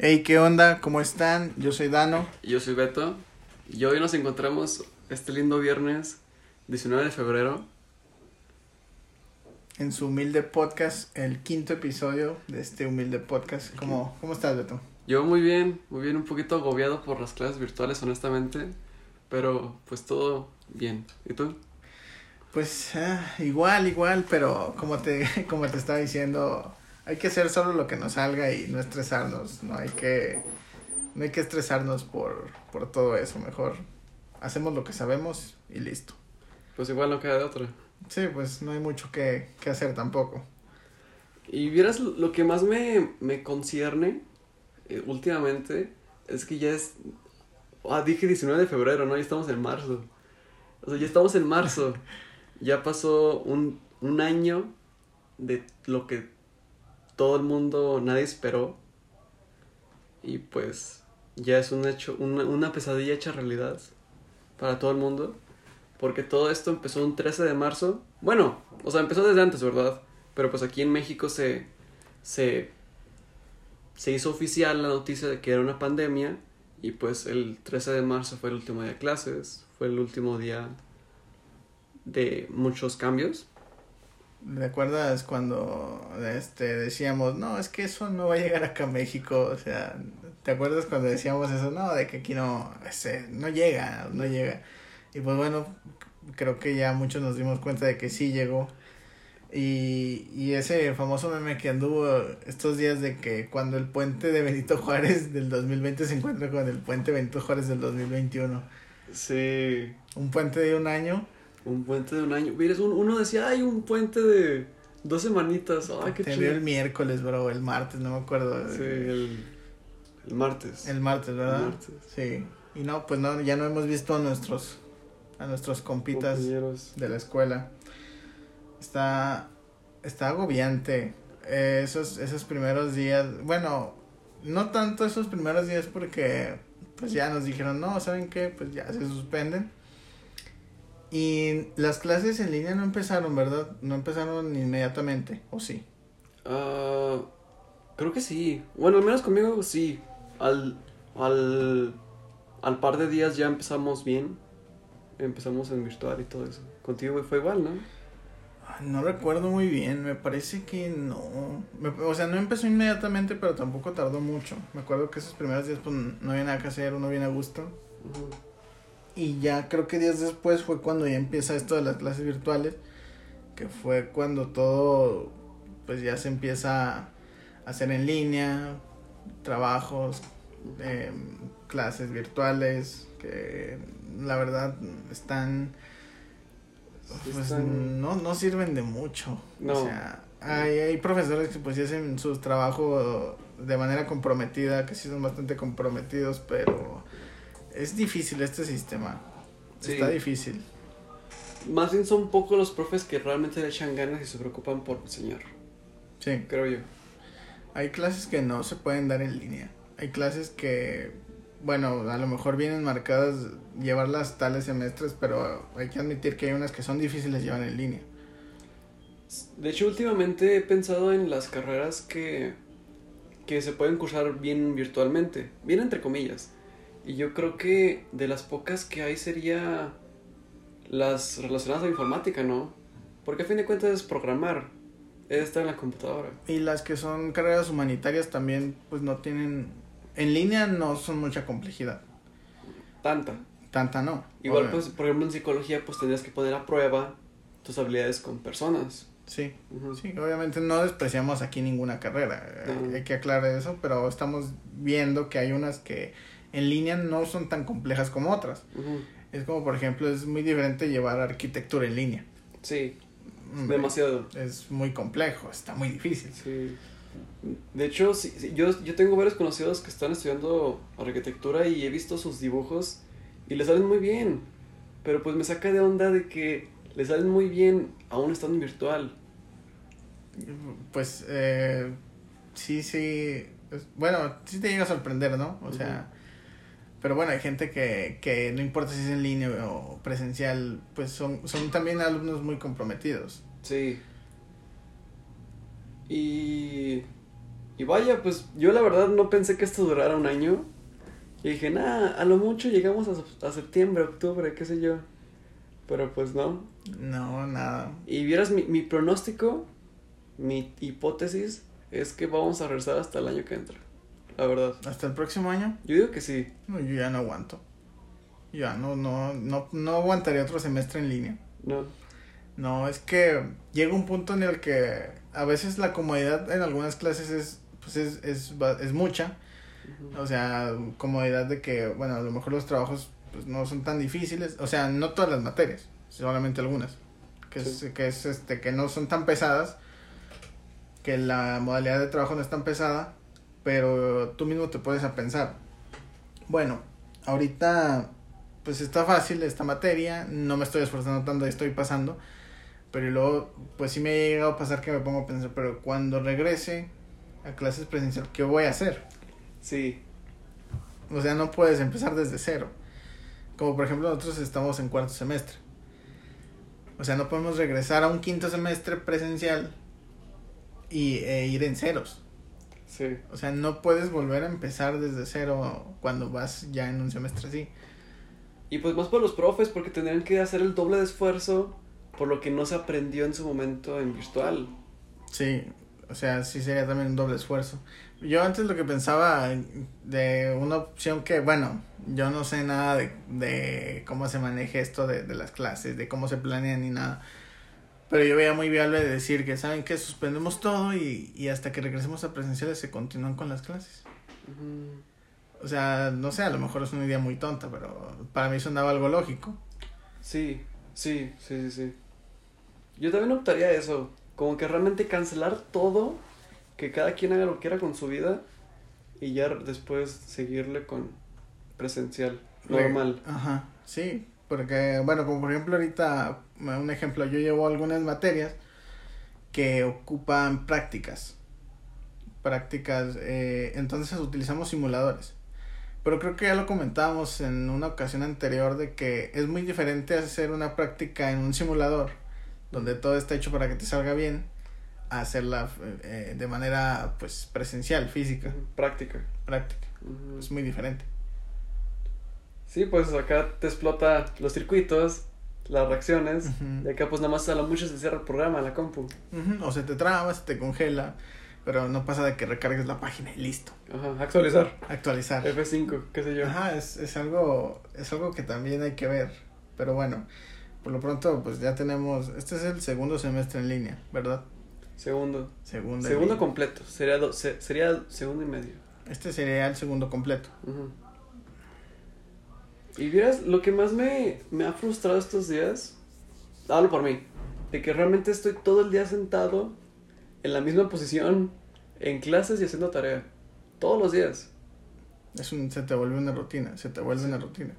Hey, ¿qué onda? ¿Cómo están? Yo soy Dano. Yo soy Beto. Y hoy nos encontramos este lindo viernes 19 de febrero. En su humilde podcast, el quinto episodio de este humilde podcast. ¿Cómo, ¿cómo estás, Beto? Yo muy bien, muy bien, un poquito agobiado por las clases virtuales, honestamente. Pero pues todo bien. ¿Y tú? Pues ah, igual, igual, pero como te, como te estaba diciendo, hay que hacer solo lo que nos salga y no estresarnos. No hay que, no hay que estresarnos por, por todo eso. Mejor hacemos lo que sabemos y listo. Pues igual no queda de otra. Sí, pues no hay mucho que, que hacer tampoco. Y vieras lo que más me, me concierne eh, últimamente es que ya es. Ah, dije 19 de febrero, ¿no? Ya estamos en marzo. O sea, ya estamos en marzo. ya pasó un, un año de lo que todo el mundo, nadie esperó. Y pues ya es un hecho, una, pesadilla hecha realidad para todo el mundo. Porque todo esto empezó un 13 de marzo. Bueno, o sea, empezó desde antes, ¿verdad? Pero pues aquí en México se, se, se hizo oficial la noticia de que era una pandemia. Y pues el 13 de marzo fue el último día de clases. Fue el último día de muchos cambios. ¿Recuerdas cuando este decíamos, no, es que eso no va a llegar acá a México? O sea, ¿te acuerdas cuando decíamos eso? No, de que aquí no, ese, no llega, no llega. Y pues bueno, creo que ya muchos nos dimos cuenta de que sí llegó. Y, y ese famoso meme que anduvo estos días de que cuando el puente de Benito Juárez del 2020 se encuentra con el puente Benito Juárez del 2021. Sí. Un puente de un año. Un puente de un año. Mira, un, uno decía, ay, un puente de dos semanitas. Ay, qué Te chido. el miércoles, bro, el martes, no me acuerdo. Sí, el, el martes. El martes, ¿verdad? El martes. Sí. Y no, pues no, ya no hemos visto a nuestros, a nuestros compitas de la escuela. Está, está agobiante. Eh, esos, esos primeros días, bueno, no tanto esos primeros días porque pues ya nos dijeron, no, ¿saben qué? Pues ya se suspenden. Y las clases en línea no empezaron, ¿verdad? No empezaron inmediatamente, ¿o sí? Ah, creo que sí. Bueno, al menos conmigo sí. Al, al, al par de días ya empezamos bien. Empezamos en virtual y todo eso. Contigo fue igual, ¿no? Ay, No recuerdo muy bien, me parece que no. Me- o sea, no empezó inmediatamente, pero tampoco tardó mucho. Me acuerdo que esos primeros días pues no había nada que hacer, uno bien a gusto. Ujú. Y ya creo que días después fue cuando ya empieza esto de las clases virtuales, que fue cuando todo pues ya se empieza a hacer en línea, trabajos, eh, clases virtuales, que la verdad están pues están- no, no sirven de mucho. No. O sea, hay, hay profesores que pues hacen su trabajo de manera comprometida, que sí son bastante comprometidos, pero es difícil este sistema. Sí. Está difícil. Más bien son pocos los profes que realmente le echan ganas y se preocupan por enseñar. Sí. Creo yo. Hay clases que no se pueden dar en línea. Hay clases que, bueno, a lo mejor vienen marcadas llevarlas tales semestres, pero hay que admitir que hay unas que son difíciles llevar en línea. De hecho, últimamente he pensado en las carreras que, que se pueden cursar bien virtualmente, bien entre comillas. Y yo creo que de las pocas que hay sería las relacionadas a informática, ¿no? Porque a fin de cuentas es programar, es estar en la computadora. Y las que son carreras humanitarias también, pues no tienen, en línea no son mucha complejidad. Tanta. Tanta no. Igual, Obvio. pues, por ejemplo, en psicología, pues tendrías que poner a prueba tus habilidades con personas. Sí, sí, obviamente no despreciamos aquí ninguna carrera, hay que aclarar eso, pero estamos viendo que hay unas que en línea no son tan complejas como otras. Es como, por ejemplo, es muy diferente llevar arquitectura en línea. Sí, Hombre, demasiado. Es muy complejo, está muy difícil. Sí. De hecho, sí, sí, yo, yo tengo varios conocidos que están estudiando arquitectura y he visto sus dibujos y les salen muy bien. Pero pues me saca de onda de que les salen muy bien aún estando en virtual. Pues, eh, sí, sí, bueno, sí te llega a sorprender, ¿no? O sea, pero bueno, hay gente que, que no importa si es en línea o presencial, pues son, son también alumnos muy comprometidos. Sí. Y Y vaya, pues yo la verdad no pensé que esto durara un año. Y dije, nada, a lo mucho llegamos a, a septiembre, octubre, qué sé yo. Pero pues no. No, nada. Y vieras mi, mi pronóstico, mi hipótesis, es que vamos a regresar hasta el año que entra. La verdad. ¿Hasta el próximo año? Yo digo que sí. No, yo ya no aguanto. Ya no, no, no, no aguantaría otro semestre en línea. No. No, es que llega un punto en el que a veces la comodidad en algunas clases es, pues es, es, es mucha. O sea, comodidad de que, bueno, a lo mejor los trabajos pues, no son tan difíciles. O sea, no todas las materias, solamente algunas. Que, es, que es este, que no son tan pesadas. Que la modalidad de trabajo no es tan pesada. Pero tú mismo te puedes a pensar. Bueno, ahorita pues está fácil esta materia. No me estoy esforzando tanto y estoy pasando. Pero luego, pues sí me ha llegado a pasar que me pongo a pensar, pero cuando regrese a clases presencial, ¿qué voy a hacer? Sí. O sea, no puedes empezar desde cero. Como por ejemplo nosotros estamos en cuarto semestre. O sea, no podemos regresar a un quinto semestre presencial y e ir en ceros. Sí. O sea, no puedes volver a empezar desde cero cuando vas ya en un semestre así. Y pues más por los profes, porque tendrían que hacer el doble de esfuerzo por lo que no se aprendió en su momento en virtual. Sí, o sea, sí sería también un doble esfuerzo. Yo antes lo que pensaba de una opción que, bueno, yo no sé nada de, de cómo se maneja esto de, de las clases, de cómo se planean ni nada. Pero yo veía muy viable decir que, ¿saben que Suspendemos todo y, y hasta que regresemos a presenciales se continúan con las clases. O sea, no sé, a lo mejor es una idea muy tonta, pero para mí sonaba algo lógico. Sí, sí, sí, sí, sí. Yo también optaría eso, como que realmente cancelar todo, que cada quien haga lo que quiera con su vida y ya después seguirle con presencial, normal. Ajá, sí, porque, bueno, como por ejemplo ahorita, un ejemplo, yo llevo algunas materias que ocupan prácticas. Prácticas, eh, entonces utilizamos simuladores. Pero creo que ya lo comentábamos en una ocasión anterior de que es muy diferente hacer una práctica en un simulador, donde todo está hecho para que te salga bien, a hacerla eh, de manera pues presencial, física, Práctica. práctica. Es muy diferente. Sí, pues acá te explota los circuitos, las reacciones, y acá pues nada más a lo mucho se cierra el programa, la compu. O se te traba, se te congela, pero no pasa de que recargues la página y listo. Ajá, actualizar. Actualizar. F5, qué sé yo. Ajá, es, es algo, es algo que también hay que ver. Pero bueno, por lo pronto, pues ya tenemos, este es el segundo semestre en línea, ¿verdad? Segundo. Segundo. Segundo completo. Sería, do- se- sería segundo y medio. Este sería el segundo completo. Y vieras, lo que más me, me ha frustrado estos días, hablo por mí, de que realmente estoy todo el día sentado en la misma posición, en clases y haciendo tarea. Todos los días. Es un, se te vuelve una rutina, se te vuelve una rutina.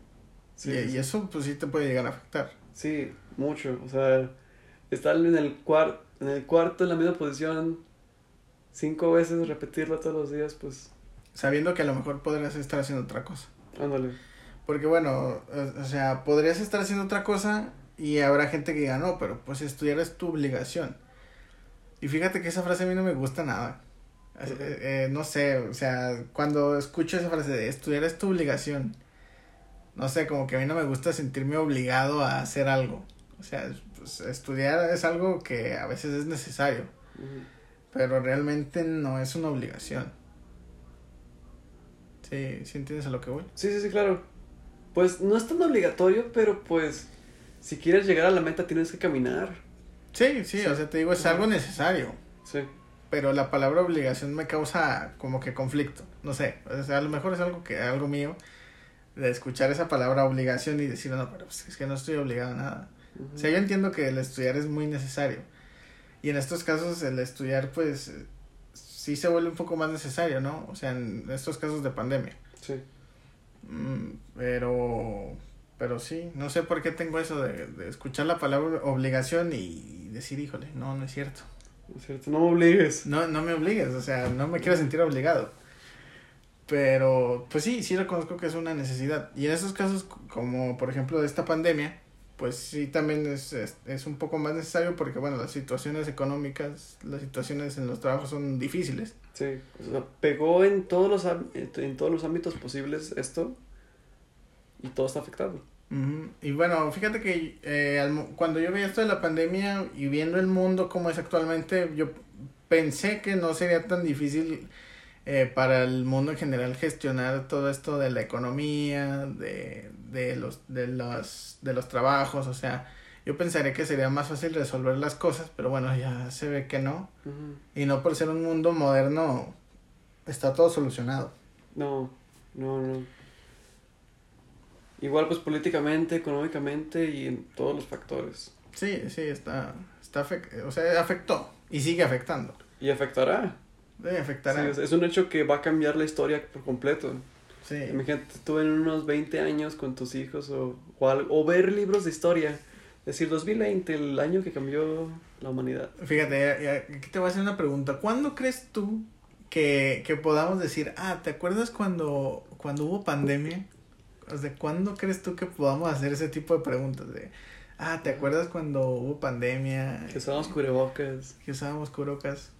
Sí, y, sí, y sí. eso pues sí te puede llegar a afectar. Sí, mucho. O sea, estar en el, cuar en el cuarto en la misma posición cinco veces, repetirlo todos los días, pues, Sabiendo que a lo mejor podrías estar haciendo otra cosa. ándale. Porque bueno, o o sea, podrías estar haciendo otra cosa y habrá gente que diga, no, pero pues estudiar es tu obligación. Y fíjate que esa frase a mí no me gusta nada. Eh, eh, no sé, o sea, cuando escucho esa frase de estudiar es tu obligación, no sé, como que a mí no me gusta sentirme obligado a hacer algo. O sea, pues, estudiar es algo que a veces es necesario, pero realmente no es una obligación. Sí, sí entiendes a lo que voy. Sí, sí, sí, claro. Pues no es tan obligatorio, pero pues si quieres llegar a la meta tienes que caminar. Sí, sí, o sea, te digo, es algo necesario. Sí. Pero la palabra obligación me causa como que conflicto. No sé, o sea, a lo mejor es algo que algo mío de escuchar esa palabra obligación y decir, no, pero pues, es que no estoy obligado a nada. O sea, yo entiendo que el estudiar es muy necesario. Y en estos casos el estudiar pues sí se vuelve un poco más necesario, ¿no? O sea, en estos casos de pandemia. Sí. Mm, pero pero sí, no sé por qué tengo eso de, de escuchar la palabra obligación y decir, híjole, no, no es cierto. Es cierto, no me obligues. No, no me obligues, o sea, no me quiero sentir obligado. Pero, pues sí, sí reconozco que es una necesidad. Y en esos casos, como por ejemplo de esta pandemia, pues sí también es, es, es, un poco más necesario porque, bueno, las situaciones económicas, las situaciones en los trabajos son difíciles. Sí, o sea, pegó en todos los, en todos los ámbitos posibles esto y todo está afectado. Y bueno, fíjate que eh, al, cuando yo veía esto de la pandemia y viendo el mundo como es actualmente, yo pensé que no sería tan difícil eh, para el mundo en general gestionar todo esto de la economía, de, de, los, de, los, de los trabajos, o sea, yo pensaría que sería más fácil resolver las cosas, pero bueno, ya se ve que no. Y no por ser un mundo moderno está todo solucionado. No, no, no. Igual pues políticamente, económicamente y en todos los factores. Sí, sí, está, está o sea, afectó y sigue afectando. Y afectará. Sí, afectará. es, un hecho que va a cambiar la historia por completo. Sí. Imagínate tú en unos 20 años con tus hijos o, o, o ver libros de historia. Decir 2020, el año que cambió la humanidad. Fíjate, aquí te voy a hacer una pregunta. ¿Cuándo crees tú que, que podamos decir, ah, ¿te acuerdas cuando, cuando hubo pandemia? O sea, ¿cuándo crees tú que podamos hacer ese tipo de preguntas? De, ah, ¿te acuerdas cuando hubo pandemia? Que usábamos cubrebocas. Que usábamos cubrebocas.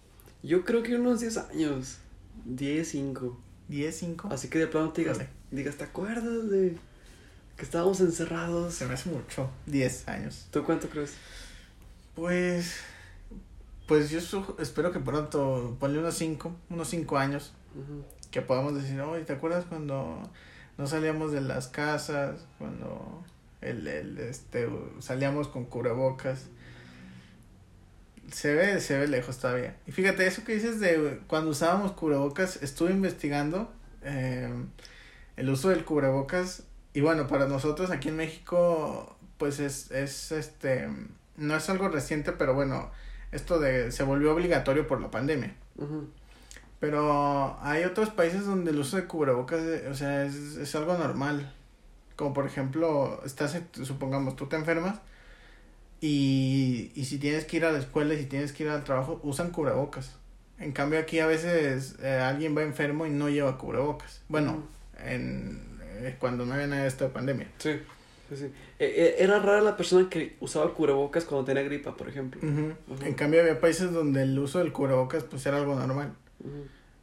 Yo creo que unos 10 años. 10, 5. 10, 5. Así que de plano te digas, digas, ¿te acuerdas de que estábamos encerrados? Se me hace mucho. 10 años. ¿Tú cuánto crees? Pues. Pues yo espero que pronto, ponle unos 5, unos 5 años. Que podamos decir, oye, ¿te acuerdas cuando no salíamos de las casas, cuando el, el, este, salíamos con cubrebocas. Se ve, se ve lejos todavía. Y fíjate, eso que dices de cuando usábamos cubrebocas, estuve investigando eh, el uso del cubrebocas. Y bueno, para nosotros aquí en México, pues es, es este, no es algo reciente, pero bueno, esto de, se volvió obligatorio por la pandemia. Pero hay otros países donde el uso de cubrebocas, o sea, es, es algo normal. Como por ejemplo, estás, supongamos, tú te enfermas y, y si tienes que ir a la escuela y si tienes que ir al trabajo, usan cubrebocas. En cambio aquí a veces eh, alguien va enfermo y no lleva cubrebocas. Bueno, en, eh, cuando no había nada de esta pandemia. Sí, sí, sí. era rara la persona que usaba cubrebocas cuando tenía gripa, por ejemplo. En cambio había países donde el uso del cubrebocas pues era algo normal.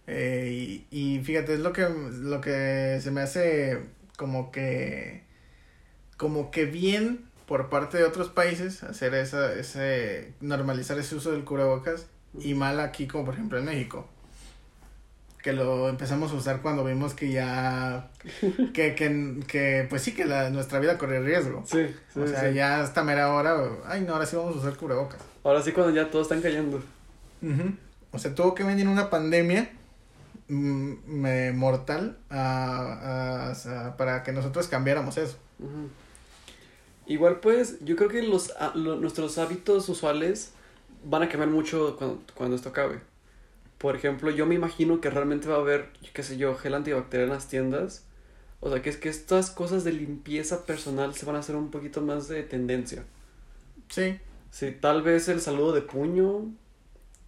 Eh, y, y fíjate, es lo que, lo que se me hace como que, como que bien por parte de otros países hacer esa, ese, normalizar ese uso del cubrebocas y mal aquí como por ejemplo en México. Que lo empezamos a usar cuando vimos que ya, que, que, que pues sí, que la, nuestra vida corre riesgo. Sí, O sea, ya hasta mera hora, ay no, ahora sí vamos a usar cubrebocas. Ahora sí cuando ya todos están cayendo. O sea, tuvo que venir una pandemia mm, mortal a, a, para que nosotros cambiáramos eso. Igual pues, yo creo que los, nuestros hábitos usuales van a cambiar mucho cuando, cuando, esto acabe. Por ejemplo, yo me imagino que realmente va a haber, qué sé yo, gel antibacterial en las tiendas. O sea, que es que estas cosas de limpieza personal se van a hacer un poquito más de tendencia. Sí. Sí, tal vez el saludo de puño,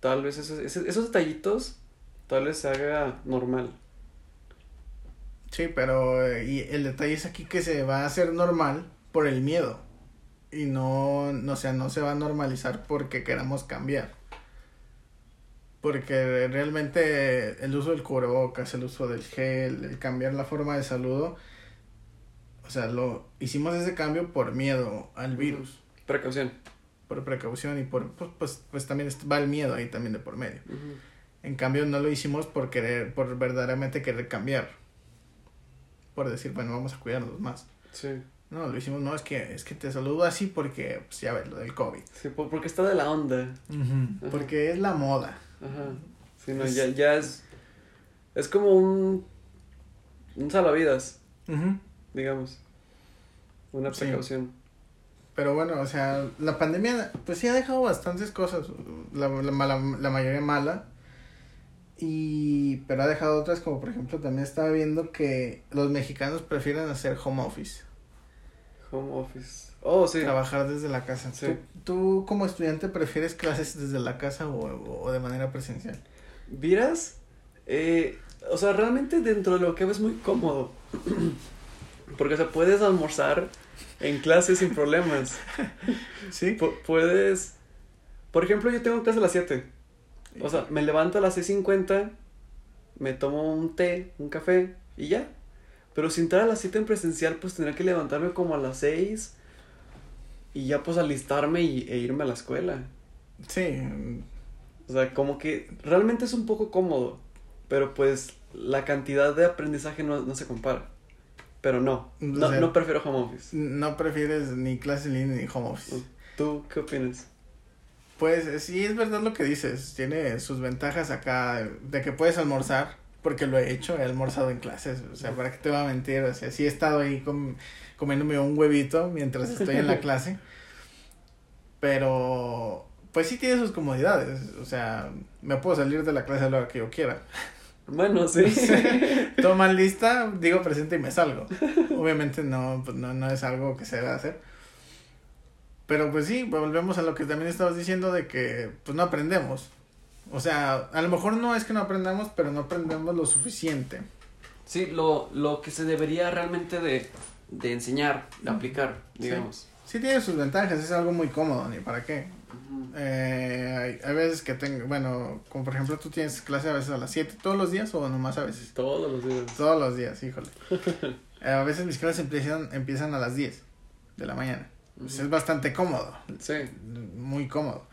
tal vez esos, esos, detallitos, tal vez se haga normal. Sí, pero eh, y el detalle es aquí que se va a hacer normal por el miedo. Y no, no, o sea, no se va a normalizar porque queramos cambiar. Porque realmente el uso del cubrebocas, el uso del gel, el cambiar la forma de saludo, o sea, lo hicimos ese cambio por miedo al virus. Precaución por precaución y por, pues, pues, pues, también va el miedo ahí también de por medio. En cambio, no lo hicimos por querer, por verdaderamente querer cambiar. Por decir, bueno, vamos a cuidarnos más. Sí. No, lo hicimos, no, es que, es que te saludo así porque, pues ya ves, lo del COVID. Sí, porque está de la onda. Porque es la moda. Ajá. Sí, no, ya, ya es, es como un, un salvavidas, digamos. Una precaución. Pero bueno, o sea, la pandemia pues sí ha dejado bastantes cosas, la, la, la, mayoría mala. Y, pero ha dejado otras como por ejemplo también estaba viendo que los mexicanos prefieren hacer home office. Home office. Oh, sí. Trabajar desde la casa. Sí. ¿Tú, como estudiante prefieres clases desde la casa o, o de manera presencial? ¿Vieras? Eh, o sea, realmente dentro de lo que es muy cómodo. Porque, o sea, puedes almorzar en clase sin problemas. Sí. Pu- puedes... Por ejemplo, yo tengo clase a las 7. O sea, me levanto a las 6.50, me tomo un té, un café y ya. Pero si entrar a las 7 en presencial, pues tendría que levantarme como a las 6 y ya pues alistarme y, e irme a la escuela. Sí. O sea, como que realmente es un poco cómodo, pero pues la cantidad de aprendizaje no, no se compara. Pero no, no, O sea- no prefiero home office. No prefieres ni clase en línea ni home office. ¿Tú qué opinas? Pues eh, sí, es verdad lo que dices. Tiene sus ventajas acá de que puedes almorzar, porque lo he hecho, he almorzado en clases. O sea, ¿para qué te voy a mentir? O sea, sí he estado ahí com- comiéndome un huevito mientras estoy en la clase. Pero, pues sí tiene sus comodidades. O sea, me puedo salir de la clase a la hora que yo quiera. Bueno, sí. Toman lista, digo presente y me salgo. Obviamente no, pues no, no es algo que se debe hacer. Pero pues sí, volvemos a lo que también estabas diciendo de que pues no aprendemos. O sea, a lo mejor no es que no aprendamos, pero no aprendemos lo suficiente. Sí, lo, lo que se debería realmente de, de enseñar, de aplicar, digamos. Sí tiene sus ventajas, es algo muy cómodo, ni para qué. Eh, hay, hay veces que tengo, bueno, como por ejemplo tú tienes clase a veces a las 7 todos los días o nomás a veces. Todos los días. Todos los días, híjole. Eh, a veces mis clases empiezan, empiezan a las 10 de la mañana. Pues es bastante cómodo. Sí. muy cómodo.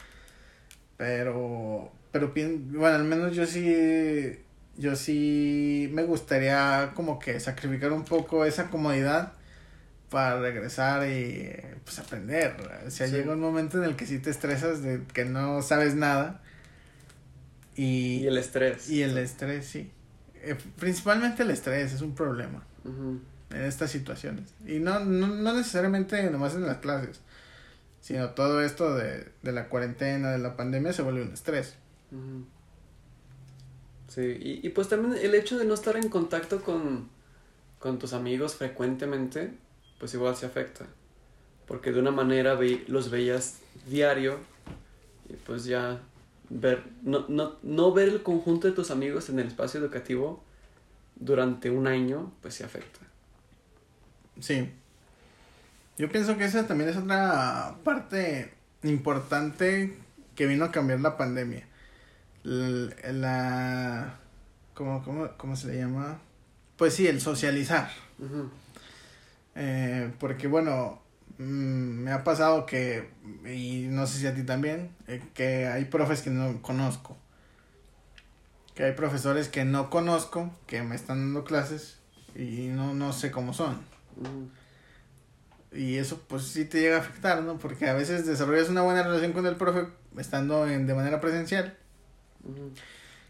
Pero, pero bueno, al menos yo sí, yo sí me gustaría como que sacrificar un poco esa comodidad para regresar y pues aprender. O sea, Sí. llega un momento en el que sí te estresas de que no sabes nada y, Y el estrés. y el estrés, sí. Eh, principalmente el estrés es un problema en estas situaciones. Y no, no, no necesariamente nomás en las clases, sino todo esto de, de la cuarentena, de la pandemia, se vuelve un estrés. Sí, y, y pues también el hecho de no estar en contacto con, con tus amigos frecuentemente, pues igual se afecta. Porque de una manera los veías diario y pues ya ver, no, no, no ver el conjunto de tus amigos en el espacio educativo durante un año, pues se afecta. Sí. Yo pienso que esa también es otra parte importante que vino a cambiar la pandemia. L- La... ¿Cómo, cómo, cómo se le llama? Pues sí, el socializar. Eh, porque bueno, mm, me ha pasado que, y no sé si a ti también, eh, que hay profes que no conozco. Que hay profesores que no conozco, que me están dando clases y no, no sé cómo son. Y eso pues sí te llega a afectar, ¿no? Porque a veces desarrollas una buena relación con el profe estando en, de manera presencial,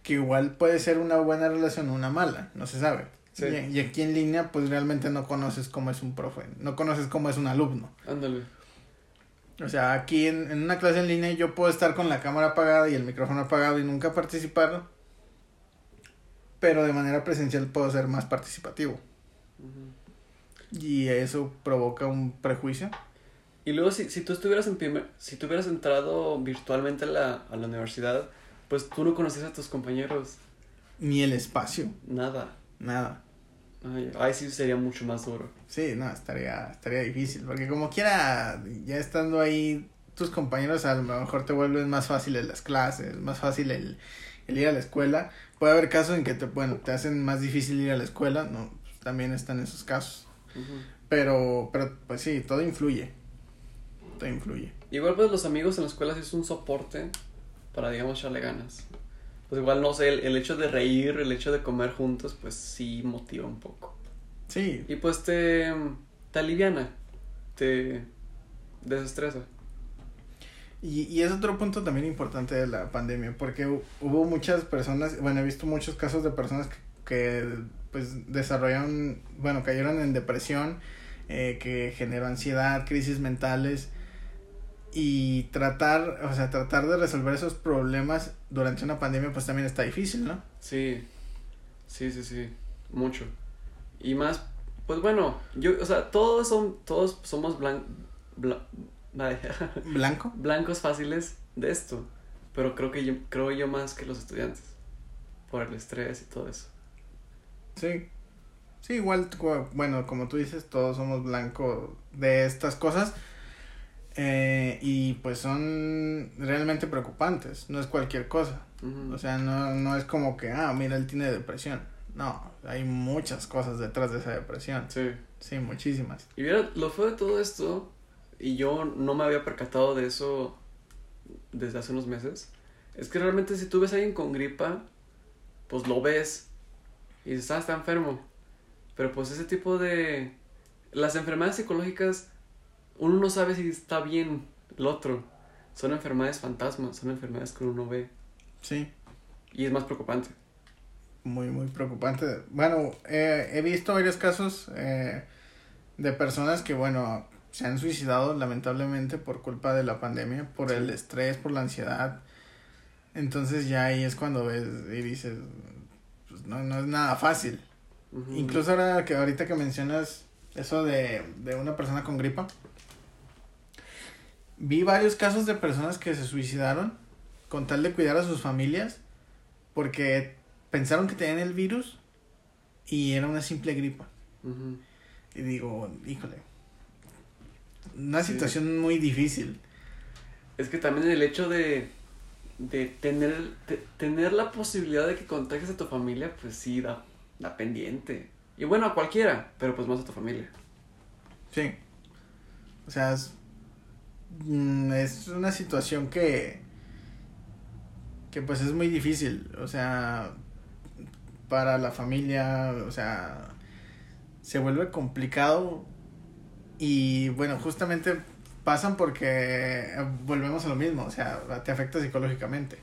Que igual puede ser una buena relación o una mala, no se sabe. Sí. Y, y aquí en línea pues realmente no conoces cómo es un profe, no conoces cómo es un alumno. Ándale. O sea, aquí en, en una clase en línea yo puedo estar con la cámara apagada y el micrófono apagado y nunca participar, pero de manera presencial puedo ser más participativo. Y eso provoca un prejuicio. Y luego si, si tú estuvieras en primer, si tú hubieras entrado virtualmente a la, a la universidad, pues tú no conocías a tus compañeros. Ni el espacio, Nada. nada. Ay, ay, sí sería mucho más duro. Sí, no, estaría, estaría difícil, porque como quiera, ya estando ahí, tus compañeros a lo mejor te vuelven más fáciles las clases, más fácil el, el ir a la escuela. Puede haber casos en que te, bueno, te hacen más difícil ir a la escuela, no, también están esos casos. Pero, pero, pues sí, todo influye. Todo influye. Igual pues los amigos en la escuela sí es un soporte para, digamos, echarle ganas. Pues igual, no sé, el, el hecho de reír, el hecho de comer juntos, pues sí motiva un poco. Sí, Y pues te, te aliviana, te desestresa. y, y es otro punto también importante de la pandemia, porque hu- hubo muchas personas, bueno, he visto muchos casos de personas que, que pues desarrollaron, bueno, cayeron en depresión, eh, que generó ansiedad, crisis mentales, y tratar, o sea, tratar de resolver esos problemas durante una pandemia pues también está difícil, ¿no? Sí, sí, sí, sí, mucho. Y más, pues bueno, yo, o sea, todos son, todos somos blan, bla- vaya, Blanco. blancos fáciles de esto, pero creo que yo, creo yo más que los estudiantes, por el estrés y todo eso. Sí, Sí, igual, bueno, como tú dices, todos somos blancos de estas cosas. Eh, y pues son realmente preocupantes, no es cualquier cosa. O sea, no, no es como que, ah, mira, él tiene depresión. No, hay muchas cosas detrás de esa depresión. Sí. Sí, muchísimas. Y mira, lo fue de todo esto, y yo no me había percatado de eso desde hace unos meses, es que realmente si tú ves a alguien con gripa, pues lo ves y dices, ah, está enfermo. Pero pues ese tipo de... Las enfermedades psicológicas, uno no sabe si está bien el otro. Son enfermedades fantasmas, son enfermedades que uno no ve. Sí, Y es más preocupante. muy, muy preocupante. Bueno, eh, he visto varios casos eh, de personas que, bueno, se han suicidado lamentablemente por culpa de la pandemia, por Sí. el estrés, por la ansiedad. Entonces ya ahí es cuando ves y dices, pues no, no es nada fácil. Incluso ahora que ahorita que mencionas eso de, de una persona con gripa, vi varios casos de personas que se suicidaron con tal de cuidar a sus familias porque pensaron que tenían el virus y era una simple gripa. Y digo, híjole, una Sí. situación muy difícil. Es que también el hecho de, de tener, de tener la posibilidad de que contagies a tu familia, pues sí, da, da pendiente. Y bueno, a cualquiera, pero pues más a tu familia. Sí. O sea, es, es una situación que, que pues es muy difícil. O sea, para la familia, o sea, se vuelve complicado y bueno, justamente pasan porque volvemos a lo mismo, o sea, te afecta psicológicamente.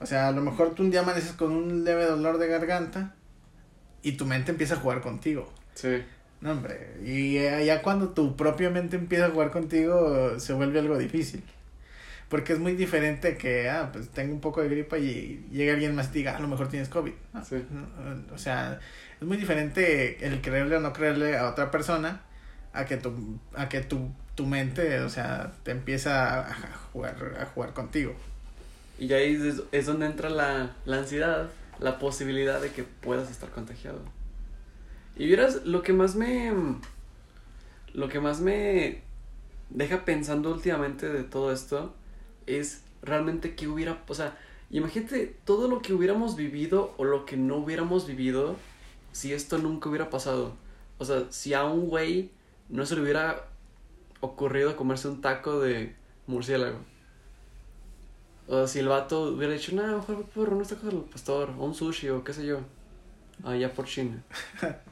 O sea, a lo mejor tú un día amaneces con un leve dolor de garganta y tu mente empieza a jugar contigo. Sí, No, hombre, y eh, ya cuando tu propia mente empieza a jugar contigo se vuelve algo difícil. Porque es muy diferente que, ah, pues tengo un poco de gripa y llega alguien más y diga, "Ah, a lo mejor tienes COVID. Sí. no, O sea, es muy diferente el creerle o no creerle a otra persona a que tu, a que tu, tu mente, o sea, te empieza a, a jugar, a jugar contigo. y ahí es, es donde entra la, la ansiedad, la posibilidad de que puedas estar contagiado. Y vieras, lo que más me... Lo que más me deja pensando últimamente de todo esto es realmente qué hubiera... O sea, imagínate todo lo que hubiéramos vivido o lo que no hubiéramos vivido si esto nunca hubiera pasado. O sea, si a un güey no se le hubiera ocurrido comerse un taco de murciélago. O sea, si el vato hubiera dicho, no, mejor por unos tacos del pastor, o un sushi, o qué sé yo, allá por China.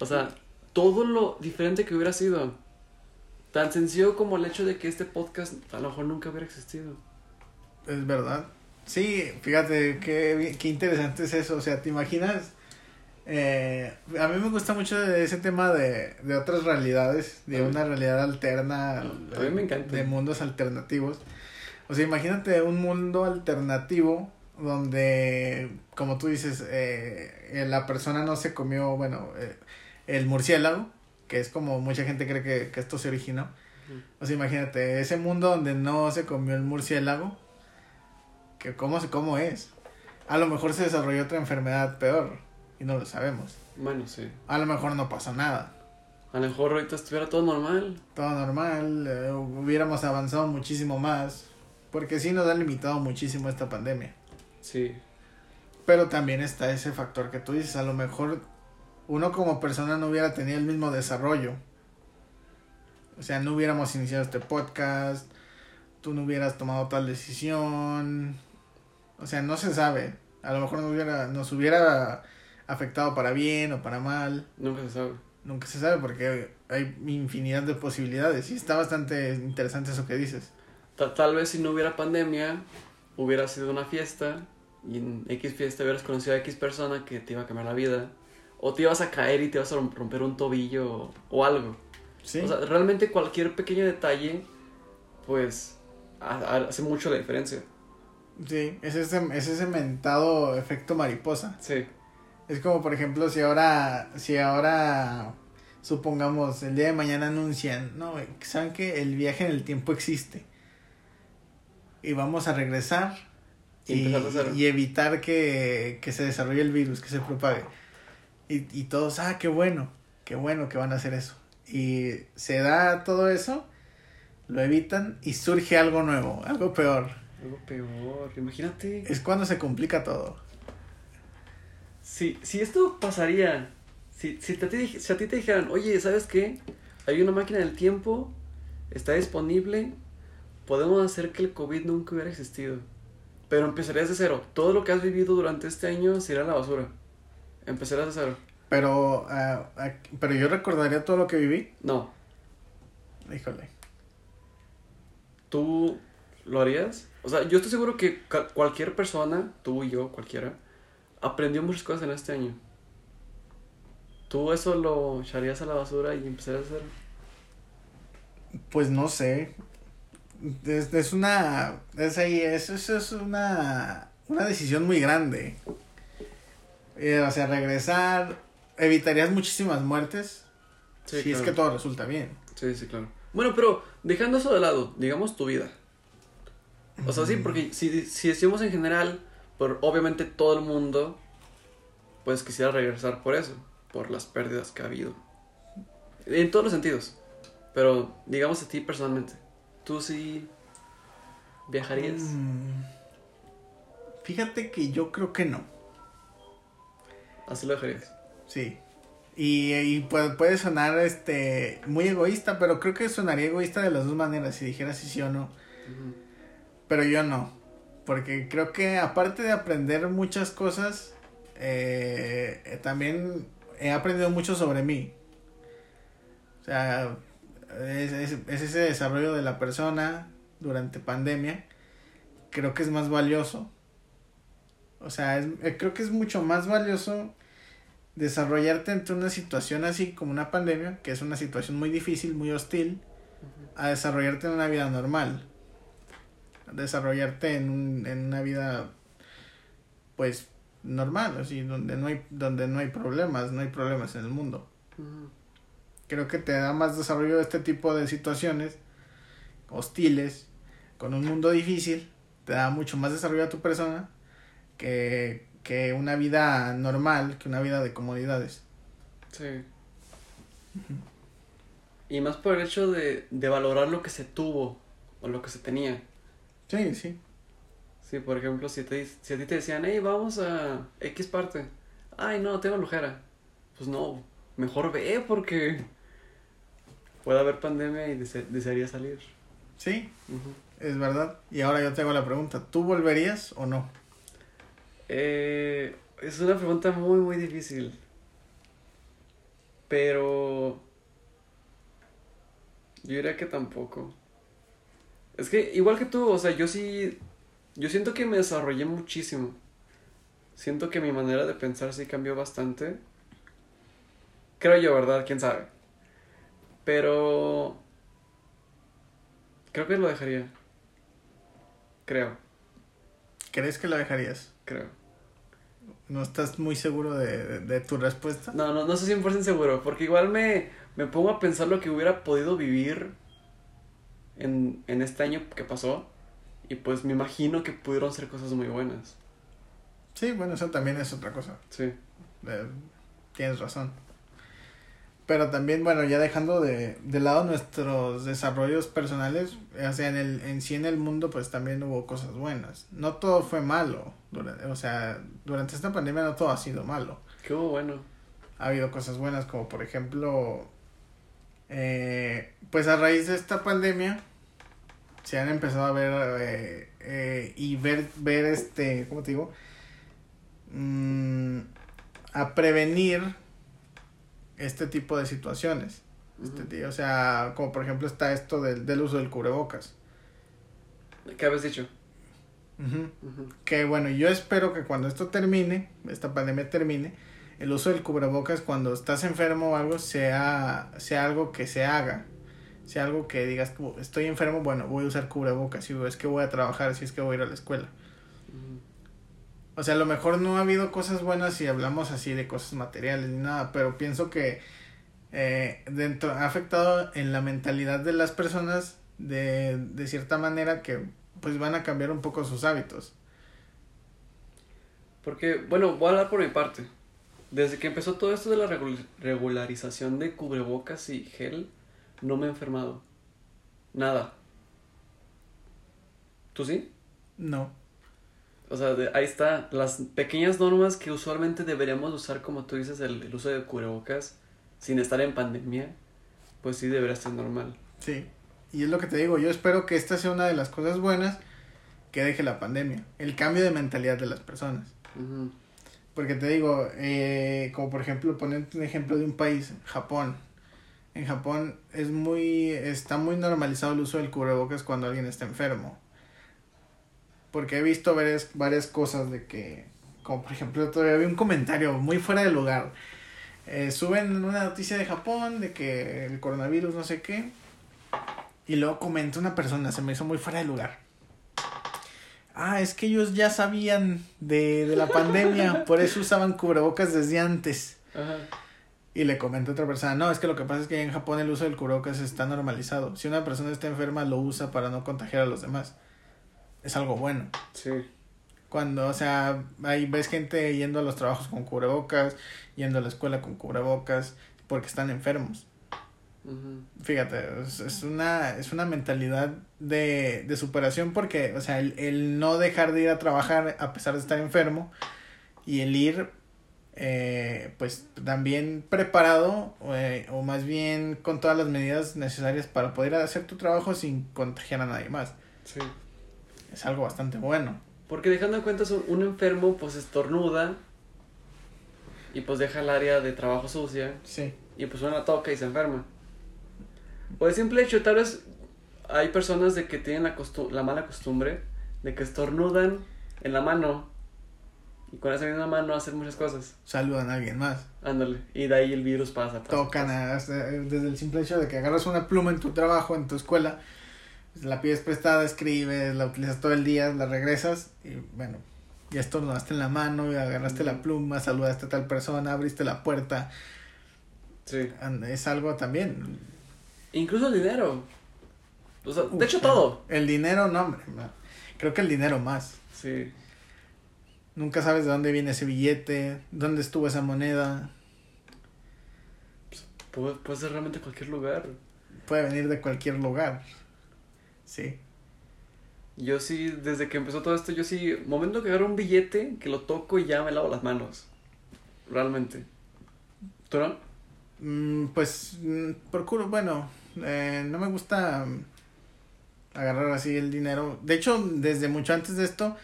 o sea, todo lo diferente que hubiera sido. Tan sencillo como el hecho de que este podcast a lo mejor nunca hubiera existido. Es verdad. Sí, fíjate qué, qué interesante es eso. O sea, ¿te imaginas? Eh, a mí me gusta mucho ese tema de, de otras realidades, de una realidad alterna, A mí me encanta. de mundos alternativos. O sea, imagínate un mundo alternativo donde, como tú dices, eh, eh, la persona no se comió, bueno, eh, el murciélago, que es como mucha gente cree que, que esto se originó. O sea, imagínate, ese mundo donde no se comió el murciélago, que cómo, cómo es. A lo mejor se desarrolló otra enfermedad peor y no lo sabemos. Bueno, sí. A lo mejor no pasó nada. A lo mejor ahorita estuviera todo normal. Todo normal, eh, hubiéramos avanzado muchísimo más. Porque sí nos ha limitado muchísimo esta pandemia. Sí. Pero también está ese factor que tú dices, a lo mejor uno como persona no hubiera tenido el mismo desarrollo. O sea, no hubiéramos iniciado este podcast, tú no hubieras tomado tal decisión. O sea, no se sabe. A lo mejor nos hubiera, nos hubiera afectado para bien o para mal. Nunca se sabe. Nunca se sabe porque hay infinidad de posibilidades. Y está bastante interesante eso que dices. Ta- tal vez si no hubiera pandemia, hubiera sido una fiesta y en X fiesta hubieras conocido a X persona que te iba a cambiar la vida. O te ibas a caer y te ibas a rom- romper un tobillo o, o algo. Sí. O sea, realmente cualquier pequeño detalle, pues, ha- ha- hace mucho la diferencia. sí, es ese, es ese mentado efecto mariposa. Sí. Es como por ejemplo si ahora, si ahora supongamos el día de mañana anuncian, no, saben que el viaje en el tiempo existe y vamos a regresar Y evitar que, que se desarrolle el virus, que se propague. Y, y todos, ah, qué bueno, qué bueno que van a hacer eso. Y se da todo eso, lo evitan y surge algo nuevo, algo peor. Algo peor, imagínate. Es cuando se complica todo. Si, si esto pasaría, si, si, a ti, si a ti te dijeran, oye, ¿sabes qué? Hay una máquina del tiempo, está disponible, podemos hacer que el COVID nunca hubiera existido. Pero empezarías de cero. Todo lo que has vivido durante este año se irá a la basura. Empezarías de cero. Pero, ah, pero yo recordaría todo lo que viví. No. Híjole. ¿Tú lo harías? O sea, yo estoy seguro que cualquier persona, tú y yo, cualquiera, aprendió muchas cosas en este año. ¿Tú eso lo echarías a la basura y empezarías a hacer? Pues no sé. Es, es una. Es ahí, es, es, es una. Una decisión muy grande. Eh, o sea, regresar. Evitarías muchísimas muertes. Sí, si es que todo resulta bien. Sí, sí, claro. Bueno, pero dejando eso de lado, digamos tu vida. O sea, sí, porque si, si decimos en general, por obviamente todo el mundo, pues quisiera regresar por eso, por las pérdidas que ha habido. En todos los sentidos. Pero digamos a ti personalmente, ¿tú sí viajarías? Mm. Fíjate que yo creo que no. Así lo dejarías. Sí. Y, y puede, puede sonar este muy egoísta, pero creo que sonaría egoísta de las dos maneras, si dijera si sí o no. Pero yo no. Porque creo que aparte de aprender muchas cosas, eh, eh, también he aprendido mucho sobre mí. O sea, es, es- es ese desarrollo de la persona durante pandemia. Creo que es más valioso. O sea, es- eh, creo que es mucho más valioso desarrollarte ante una situación así como una pandemia, que es una situación muy difícil, muy hostil, a desarrollarte en una vida normal. Desarrollarte en, un- en una vida, pues, normal, así, donde no, hay, donde no hay problemas, no hay problemas en el mundo. Creo que te da más desarrollo de este tipo de situaciones hostiles, con un mundo difícil, te da mucho más desarrollo a tu persona que, que una vida normal, que una vida de comodidades. Sí. Y más por el hecho de, de valorar lo que se tuvo o lo que se tenía. Sí, sí. Sí, por ejemplo, si, te, si a ti te decían, hey, vamos a X parte. Ay, no, tengo flojera. Pues no, mejor ve porque puede haber pandemia y dese- desearía salir. Sí, es verdad. Y ahora yo te hago la pregunta, ¿tú volverías o no? Eh, es una pregunta muy, muy difícil. Pero... Yo diría que tampoco. Es que igual que tú, o sea, yo sí... Yo siento que me desarrollé muchísimo. Siento que mi manera de pensar sí cambió bastante. Creo yo, ¿verdad? ¿Quién sabe? Pero... Creo que lo dejaría. Creo, ¿Crees que lo dejarías? creo. ¿No estás muy seguro de, de- de tu respuesta? No, no, no estoy 100% seguro, porque igual me, me pongo a pensar lo que hubiera podido vivir en, en este año que pasó, y pues me imagino que pudieron ser cosas muy buenas. Sí, bueno, eso también es otra cosa. Sí. Eh, tienes razón. Pero también, bueno, ya dejando de, de lado nuestros desarrollos personales, o sea, en, el, en sí en el mundo, pues también hubo cosas buenas. No todo fue malo. Durante, o sea, durante esta pandemia no todo ha sido malo. Qué bueno. Ha habido cosas buenas, como por ejemplo, eh, pues a raíz de esta pandemia, se han empezado a ver eh, eh, y ver, ver este, ¿cómo te digo? Mm, a prevenir este tipo de situaciones. Este, Ujú. ti- o sea, como por ejemplo está esto del, del uso del cubrebocas. ¿Qué habías dicho? Que bueno, yo espero que cuando esto termine, esta pandemia termine, el uso del cubrebocas cuando estás enfermo o algo sea, sea algo que se haga. Sea algo que digas, "Oh, estoy enfermo, bueno, voy a usar cubrebocas, si es que voy a trabajar, si es que voy a ir a la escuela. O sea, a lo mejor no ha habido cosas buenas si hablamos así de cosas materiales ni nada, pero pienso que eh, dentro ha afectado en la mentalidad de las personas de, de cierta manera que pues van a cambiar un poco sus hábitos. Porque, bueno, voy a hablar por mi parte. Desde que empezó todo esto de la regul- regularización de cubrebocas y gel, no me he enfermado. Nada. ¿Tú sí? No. O sea, de- ahí está. Las pequeñas normas que usualmente deberíamos usar, como tú dices, el, el uso de cubrebocas sin estar en pandemia, pues sí debería ser normal. Sí. Y es lo que te digo, yo espero que esta sea una de las cosas buenas que deje la pandemia. El cambio de mentalidad de las personas. Porque te digo, eh, como por ejemplo, ponerte un ejemplo de un país, Japón. En Japón es muy, está muy normalizado el uso del cubrebocas cuando alguien está enfermo. Porque he visto varias, varias cosas de que, como por ejemplo, todavía vi un comentario muy fuera de lugar. Eh, suben una noticia de Japón de que el coronavirus no sé qué. Y luego comenta una persona, se me hizo muy fuera de lugar. Ah, es que ellos ya sabían de, de la pandemia, por eso usaban cubrebocas desde antes. Ajá. Y le comenta otra persona, no, es que lo que pasa es que en Japón el uso del cubrebocas está normalizado. Si una persona está enferma, lo usa para no contagiar a los demás. Es algo bueno. Sí. Cuando, o sea, ahí ves gente yendo a los trabajos con cubrebocas, yendo a la escuela con cubrebocas, porque están enfermos. Fíjate, es, es una, es una mentalidad de, de superación porque, o sea, el, el no dejar de ir a trabajar a pesar de estar enfermo y el ir, eh, pues también preparado eh, o más bien con todas las medidas necesarias para poder hacer tu trabajo sin contagiar a nadie más. Sí. Es algo bastante bueno. Porque dejando en cuenta, un, enfermo pues estornuda y pues deja el área de trabajo sucia Sí. y pues uno la toca y se enferma. Por el simple hecho, tal vez hay personas de que tienen la, la mala costumbre de que estornudan en la mano y con esa misma mano hacen muchas cosas. Saludan a alguien más. Ándale. Y de ahí el virus pasa. pasa, Tocan pasa. a- hasta- desde el simple hecho de que agarras una pluma en tu trabajo, en tu escuela, la pides prestada, escribes, la utilizas todo el día, la regresas y bueno, ya estornudaste en la mano, ya agarraste la pluma, saludaste a tal persona, abriste la puerta. Sí. Es algo también. Incluso el dinero. O sea, Uf, de hecho todo. El dinero, no, hombre. no. Creo que el dinero más. Sí. Nunca sabes de dónde viene ese billete, dónde estuvo esa moneda. Puede, puede ser realmente cualquier lugar. Puede venir de cualquier lugar. Sí. Yo sí, desde que empezó todo esto, yo sí, momento que agarro un billete, que lo toco y ya me lavo las manos. Realmente. ¿Tú no? Mm, pues mm, procuro, bueno, eh, no me gusta mm, agarrar así el dinero. De hecho, desde mucho antes de esto,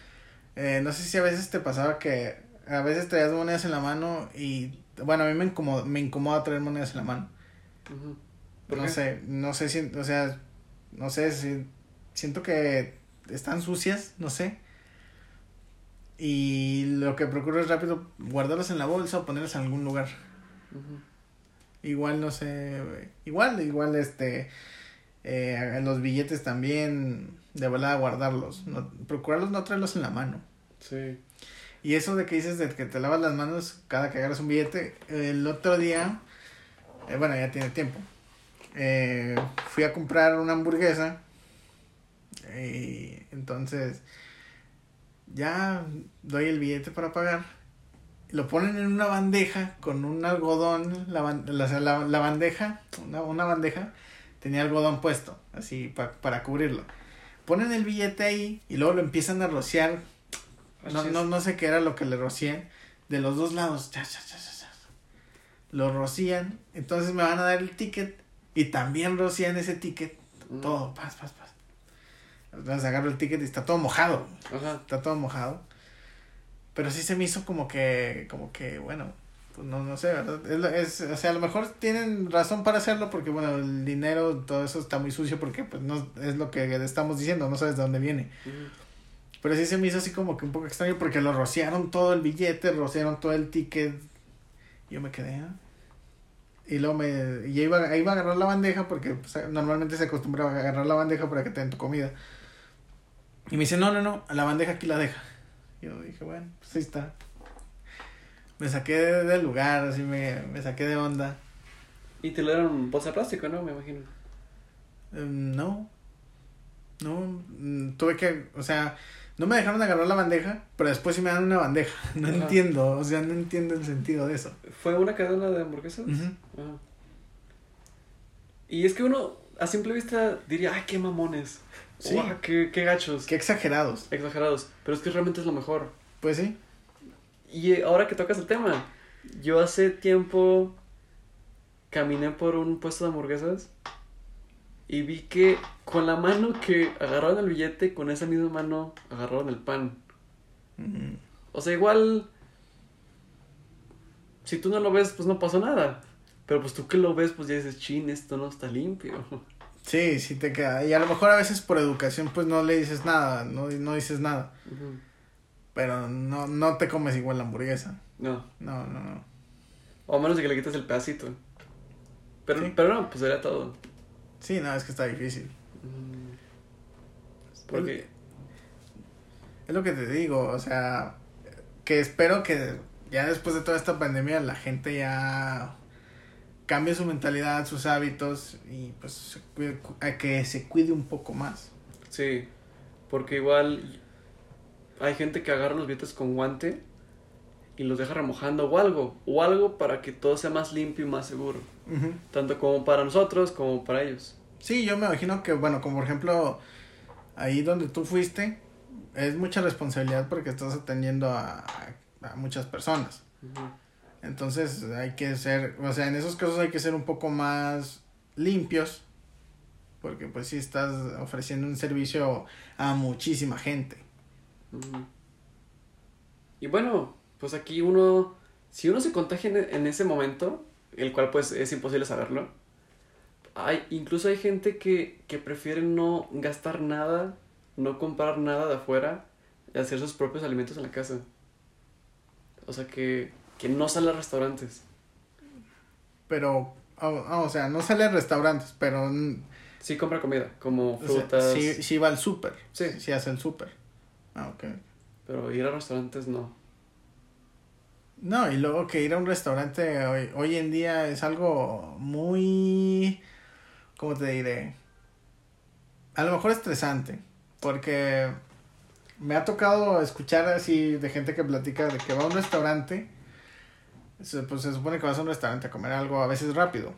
eh, no sé si a veces te pasaba que a veces traías monedas en la mano y, bueno, a mí me incomoda, me incomoda traer monedas en la mano. Ujú. ¿Por No qué? sé, no sé si, o sea, no sé si, siento que están sucias, no sé. Y lo que procuro es rápido guardarlas en la bolsa o ponerlas en algún lugar. Igual, no sé, igual, igual, este, eh, los billetes también, de volada guardarlos, no, procurarlos no traerlos en la mano. Sí. Y eso de que dices de que te lavas las manos cada que agarras un billete, el otro día, eh, bueno, ya tiene tiempo, eh, fui a comprar una hamburguesa y entonces ya doy el billete para pagar. Lo ponen en una bandeja con un algodón, la, la, la- la bandeja, una, una bandeja, tenía algodón puesto, así pa- para cubrirlo. Ponen el billete ahí y luego lo empiezan a rociar no, no, no sé qué era lo que le rocían. De los dos lados. Lo rocían. Entonces me van a dar el ticket. Y también rocían ese ticket. Mm. Todo. Paz, paz, paz. Entonces agarro el ticket y está todo mojado. Ajá. Está todo mojado. Pero sí se me hizo como que. Como que, bueno. Pues no, no sé, ¿verdad? Es, es- o sea, a lo mejor tienen razón para hacerlo porque, bueno, el dinero, todo eso está muy sucio porque, pues, no es lo que estamos diciendo, no sabes de dónde viene. Pero sí se me hizo así como que un poco extraño porque lo rociaron todo el billete, rociaron todo el ticket. Yo me quedé. Y luego me. Y iba, iba a agarrar la bandeja porque pues, normalmente se acostumbraba a agarrar la bandeja para que te den tu comida. Y me dice: No, no, no, la bandeja aquí la deja. Yo dije: Bueno, pues ahí está. Me saqué de- del lugar, así me, me saqué de onda. Y te lo dieron bolsa de plástico, ¿no? Me imagino. Em, no. No, mm, tuve que, o sea, no me dejaron agarrar la bandeja, pero después sí me dan una bandeja. No Ajá. entiendo, o sea, no entiendo el sentido de eso. ¿Fue una cadena de hamburguesas? Ajá. Y es que uno, a simple vista, diría, ay, qué mamones. Sí. Qué, qué gachos. Qué exagerados. Exagerados. Pero es que realmente es lo mejor. Pues sí. Y eh, ahora que tocas el tema, yo hace tiempo caminé por un puesto de hamburguesas y vi que con la mano que agarraron el billete, con esa misma mano agarraron el pan. Ujú. O sea, igual, si tú no lo ves, pues no pasó nada. Pero pues tú que lo ves, pues ya dices, chin, esto no está limpio. Sí, sí te queda. Y a lo mejor a veces por educación pues no le dices nada, no, no dices nada. Pero no, no te comes igual la hamburguesa. No, No, no, no. o a menos de que le quites el pedacito. Pero, Sí. pero no, pues sería todo. Sí, no, es que está difícil. Mm. Porque, Es lo que te digo, o sea, que espero que ya después de toda esta pandemia la gente ya cambie su mentalidad, sus hábitos y pues se cuide- a que se cuide un poco más. sí, porque igual hay gente que agarra los billetes con guante y los deja remojando o algo, o algo para que todo sea más limpio y más seguro. Tanto como para nosotros como para ellos. Sí, yo me imagino que, bueno, como por ejemplo, ahí donde tú fuiste, es mucha responsabilidad porque estás atendiendo a, a muchas personas. Entonces hay que ser, o sea, en esos casos hay que ser un poco más limpios porque pues sí estás ofreciendo un servicio a muchísima gente. Y bueno, pues aquí uno, si uno se contagia en, en ese momento, el cual pues es imposible saberlo, hay, incluso hay gente que, que prefiere no gastar nada, no comprar nada de afuera y hacer sus propios alimentos en la casa. O sea que, que no sale a restaurantes. Pero, oh, oh, o sea, no sale a restaurantes, pero Sí compra comida, como o sea, frutas, sí, sí va al súper, Sí. sí hace el súper. Ah, ok. pero ir a restaurantes no. No, y luego que ir a un restaurante hoy, hoy en día es algo muy, ¿cómo te diré? A lo mejor estresante, porque me ha tocado escuchar así de gente que platica de que va a un restaurante, se- pues se supone que vas a un restaurante a comer algo a veces rápido.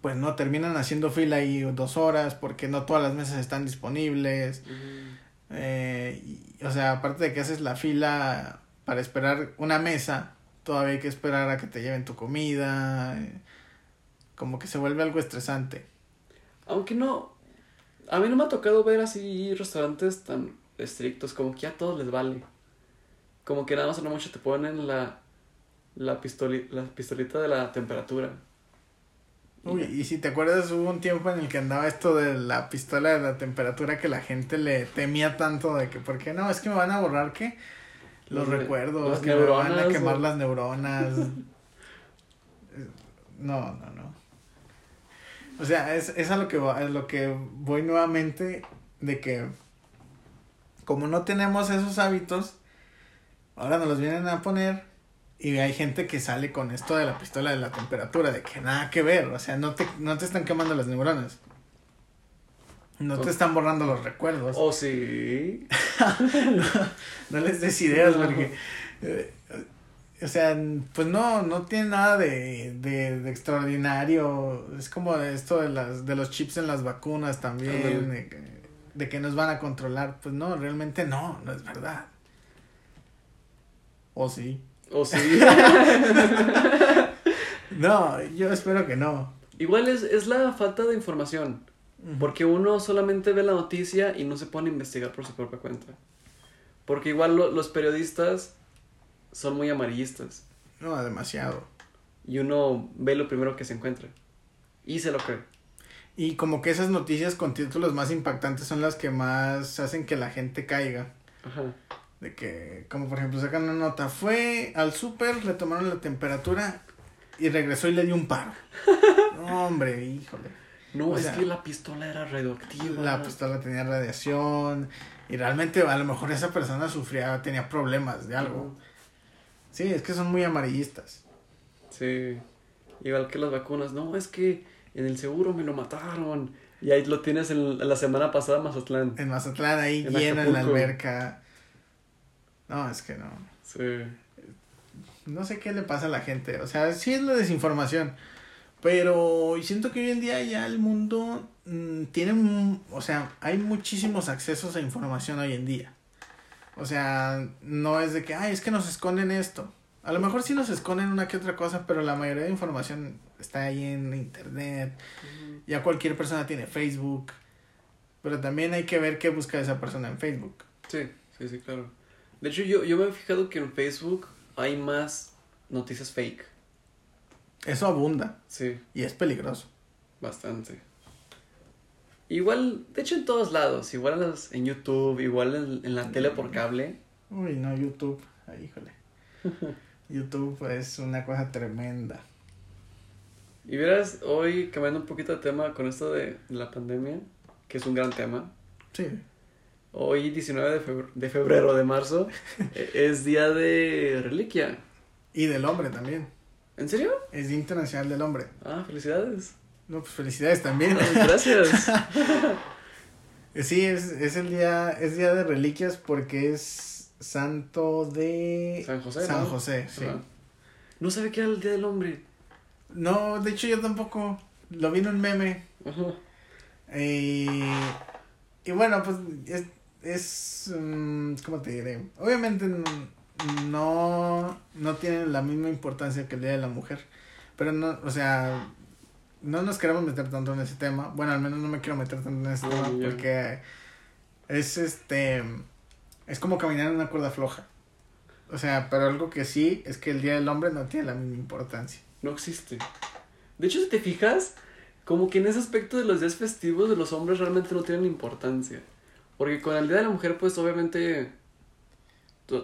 Pues no, terminan haciendo fila ahí dos horas porque no todas las mesas están disponibles. Eh, y- o sea, aparte de que haces la fila para esperar una mesa, todavía hay que esperar a que te lleven tu comida. eh, como que se vuelve algo estresante. Aunque no, a mí no me ha tocado ver así restaurantes tan estrictos, como que a todos les vale. Como que nada más o no mucho te ponen la, la, pistoli- la pistolita de la temperatura. Uy, y si te acuerdas, hubo un tiempo en el que andaba esto de la pistola de la temperatura que la gente le temía tanto de que, ¿por qué no? Es que me van a borrar que los recuerdos, que me van a neuronas, quemar o- las neuronas. Eh, no, no, no. O sea, es, es a lo que va- lo que voy nuevamente de que como no tenemos esos hábitos, ahora nos los vienen a poner y hay gente que sale con esto de la pistola de la temperatura, de que nada que ver, o sea, no te, no te están quemando las neuronas. No te están borrando los recuerdos. Oh, sí. No les des ideas No. porque... eh, o sea, pues no, no tiene nada de, de, de extraordinario. Es como esto de, las, de los chips en las vacunas también, de que, de que nos van a controlar. Pues no, realmente no, no es verdad. O sí. Oh, sí. No, yo espero que no. Igual es, es la falta de información. Porque uno solamente ve la noticia y no se pone a investigar por su propia cuenta. Porque igual lo- los periodistas son muy amarillistas. No, demasiado. Y uno ve lo primero que se encuentra. Y se lo cree. Y como que esas noticias con títulos más impactantes son las que más hacen que la gente caiga. Ajá. De que, como por ejemplo, sacan una nota, fue al súper, le tomaron la temperatura y regresó y le dio un paro. No, hombre, híjole. No, O es sea, que la pistola era radioactiva. La pistola tenía radiación y realmente a lo mejor esa persona sufría, tenía problemas de algo. Sí, es que son muy amarillistas. Sí. Igual que las vacunas. No, es que en el seguro me lo mataron. Y ahí lo tienes en, la semana pasada en Mazatlán. En Mazatlán, ahí lleno en la alberca. No, es que no. Sí. No sé qué le pasa a la gente. O sea, sí es la desinformación. Pero siento que hoy en día ya el mundo mm, tiene, o sea, hay muchísimos accesos a información hoy en día. O sea, no es de que, ay, es que nos esconden esto. A lo mejor sí nos esconden una que otra cosa, pero la mayoría de información está ahí en internet. Ya cualquier persona tiene Facebook. Pero también hay que ver qué busca esa persona en Facebook. Sí, sí, sí, claro. De hecho, yo, yo me he fijado que en Facebook hay más noticias fake. Eso abunda. Sí. Y es peligroso. Bastante. Igual, de hecho en todos lados, igual en YouTube, igual en, la tele por cable. Uy, no, YouTube, Ay, híjole. YouTube es una cosa tremenda. Y verás, hoy cambiando un poquito de tema con esto de la pandemia, que es un gran tema. Sí. Hoy, 19 de febrero, de, febrero, de marzo, e, es día de reliquia. Y del hombre también. ¿En serio? Es Día Internacional del Hombre. Ah, felicidades. No, pues felicidades también. Gracias. sí, es, es el día, es día de reliquias porque es santo de San José. San José, sí. No sabía que era el día del hombre. No, de hecho yo tampoco. Lo vi en un meme. Y, y bueno, pues es, es mm, ¿cómo te diré? Obviamente no, no tiene la misma importancia que el Día de la Mujer. Pero no, o sea, no nos queremos meter tanto en ese tema. Bueno, al menos no me quiero meter tanto en ese tema porque es este, es como caminar en una cuerda floja. O sea, pero algo que sí es que el Día del Hombre no tiene la misma importancia. No existe. De hecho, si te fijas, como que en ese aspecto de los días festivos de los hombres realmente no tienen importancia. Porque con el Día de la Mujer, pues obviamente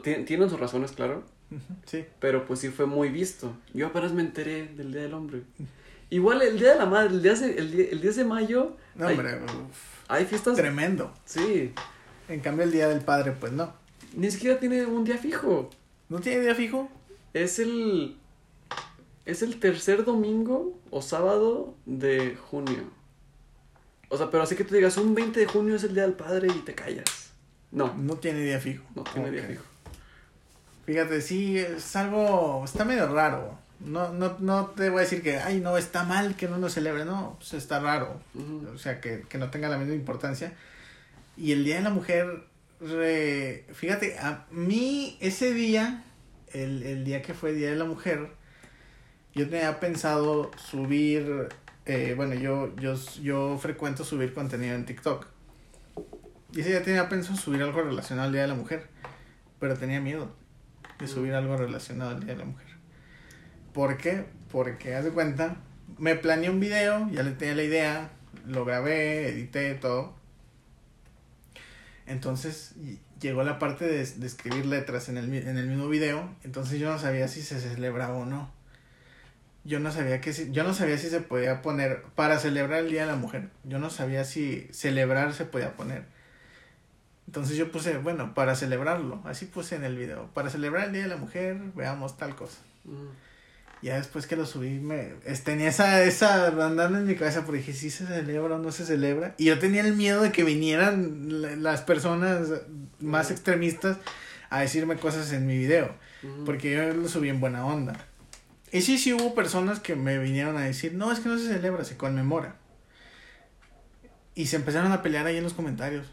tienen sus razones, claro. Sí. Pero pues sí fue muy visto. Yo apenas me enteré del Día del Hombre. Igual el Día de la Madre, el día de, el, 10 de mayo. No, hombre, hay fiestas. Tremendo. Sí. En cambio, el Día del Padre, pues no. Ni siquiera tiene un día fijo. ¿No tiene día fijo? Es el. Es el tercer domingo o sábado de junio. O sea, pero así que tú digas, un 20 de junio es el Día del Padre y te callas. No. No tiene día fijo. No tiene día fijo. Fíjate, sí, es algo, está medio raro. No, no, no te voy a decir que, ay, no, está mal que no lo celebre, no, pues está raro. O sea, que, que, no tenga la misma importancia. Y el Día de la Mujer, fíjate, a mí ese día, el, el día que fue Día de la Mujer, yo tenía pensado subir, eh, bueno, yo, yo, yo frecuento subir contenido en TikTok. Y ese día tenía pensado subir algo relacionado al Día de la Mujer, pero tenía miedo de subir algo relacionado al Día de la Mujer. ¿Por qué? Porque, haz de cuenta, me planeé un video, ya le tenía la idea, lo grabé, edité todo. Entonces llegó la parte de, escribir letras en el, en el mismo video, entonces yo no sabía si se celebraba o no. Yo no sabía que si, yo no sabía si se podía poner para celebrar el Día de la Mujer. Yo no sabía si celebrar se podía poner. Entonces yo puse, bueno, para celebrarlo, así puse en el video, para celebrar el Día de la Mujer, veamos tal cosa. Mm. Ya después que lo subí, me tenía esa, esa andando en mi cabeza, porque dije, ¿sí se celebra o no se celebra? Y yo tenía el miedo de que vinieran las personas más extremistas a decirme cosas en mi video, porque yo lo subí en buena onda. Y sí, sí hubo personas que me vinieron a decir, no, es que no se celebra, se conmemora. Y se empezaron a pelear ahí en los comentarios.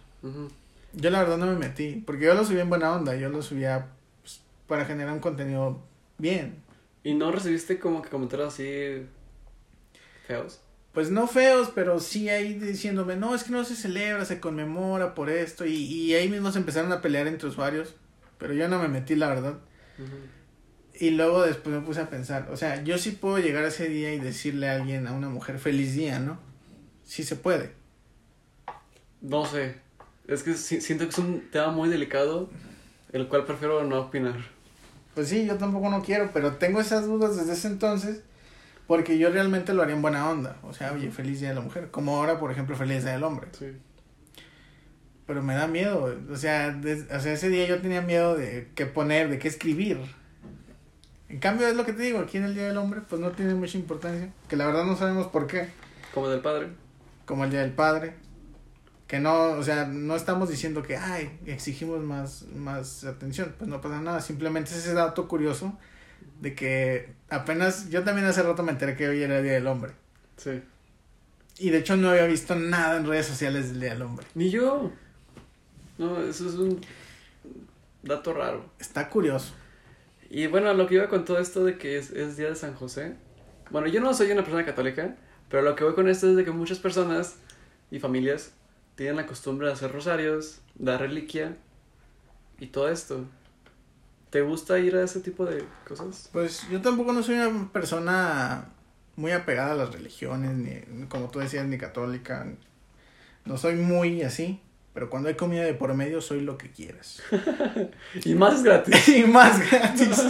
Yo la verdad no me metí, porque yo lo subí en buena onda, yo lo subía pues, para generar un contenido bien. ¿Y no recibiste como que comentarios así feos? Pues no feos, pero sí ahí diciéndome, no, es que no se celebra, se conmemora por esto, y, y ahí mismo se empezaron a pelear entre usuarios, pero yo no me metí, la verdad. Y luego después me puse a pensar, o sea, yo sí puedo llegar a ese día y decirle a alguien, a una mujer, feliz día, ¿no? Sí se puede. No sé. Es que siento que es un tema muy delicado, el cual prefiero no opinar. Pues sí, yo tampoco no quiero, pero tengo esas dudas desde ese entonces, porque yo realmente lo haría en buena onda. O sea, oye, feliz día de la mujer. Como ahora, por ejemplo, feliz día del hombre. Sí. Pero me da miedo. O sea, o sea, ese día yo tenía miedo de qué poner, de qué escribir. En cambio, es lo que te digo, aquí en el Día del Hombre, pues no tiene mucha importancia. Que la verdad no sabemos por qué. Como del padre. como el Día del Padre. Que no, o sea, no estamos diciendo que, ay, exigimos más, más atención. Pues no pasa nada, simplemente es ese dato curioso de que apenas, yo también hace rato me enteré que hoy era el Día del Hombre. Sí. Y de hecho no había visto nada en redes sociales del Día del Hombre. Ni yo. No, eso es un dato raro. Está curioso. Y bueno, lo que iba con todo esto de que es, es Día de San José. Bueno, yo no soy una persona católica, pero lo que voy con esto es de que muchas personas y familias tienen la costumbre de hacer rosarios, dar reliquia y todo esto. ¿Te gusta ir a ese tipo de cosas? Pues yo tampoco no soy una persona muy apegada a las religiones, ni como tú decías, ni católica. No soy muy así, pero cuando hay comida de por medio soy lo que quieras. y más gratis. y más gratis.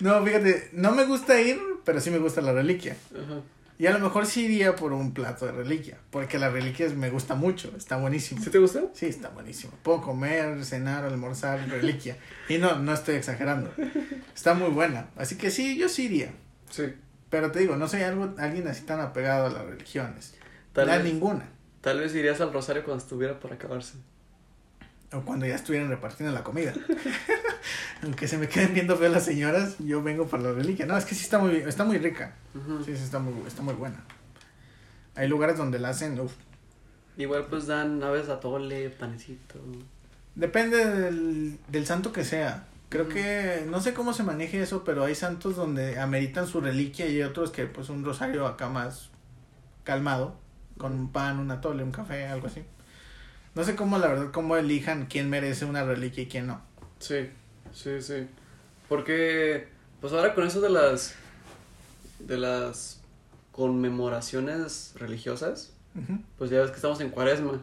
no, fíjate, no me gusta ir, pero sí me gusta la reliquia. Ajá. Y a lo mejor sí iría por un plato de reliquia, porque la reliquia me gusta mucho, está buenísimo. ¿Sí te gusta? Sí, está buenísimo. Puedo comer, cenar, almorzar, reliquia. Y no, no estoy exagerando. Está muy buena. Así que sí, yo sí iría. Sí. Pero te digo, no soy algo, alguien así tan apegado a las religiones. Tal vez, ninguna. tal vez irías al rosario cuando estuviera por acabarse. O cuando ya estuvieran repartiendo la comida. Aunque se me queden viendo feo las señoras, yo vengo por la reliquia. No, es que sí está muy, está muy rica. Sí, sí, está muy, está muy buena. Hay lugares donde la hacen, uf. Igual pues dan aves atole, panecito. Depende del, del santo que sea. Creo que, no sé cómo se maneje eso, pero hay santos donde ameritan su reliquia y hay otros que pues un rosario acá más calmado, con un pan, un atole, un café, algo así. No sé cómo, la verdad, cómo elijan quién merece una reliquia y quién no. Sí, sí, sí. Porque, pues ahora con eso de las, de las conmemoraciones religiosas, pues ya ves que estamos en cuaresma.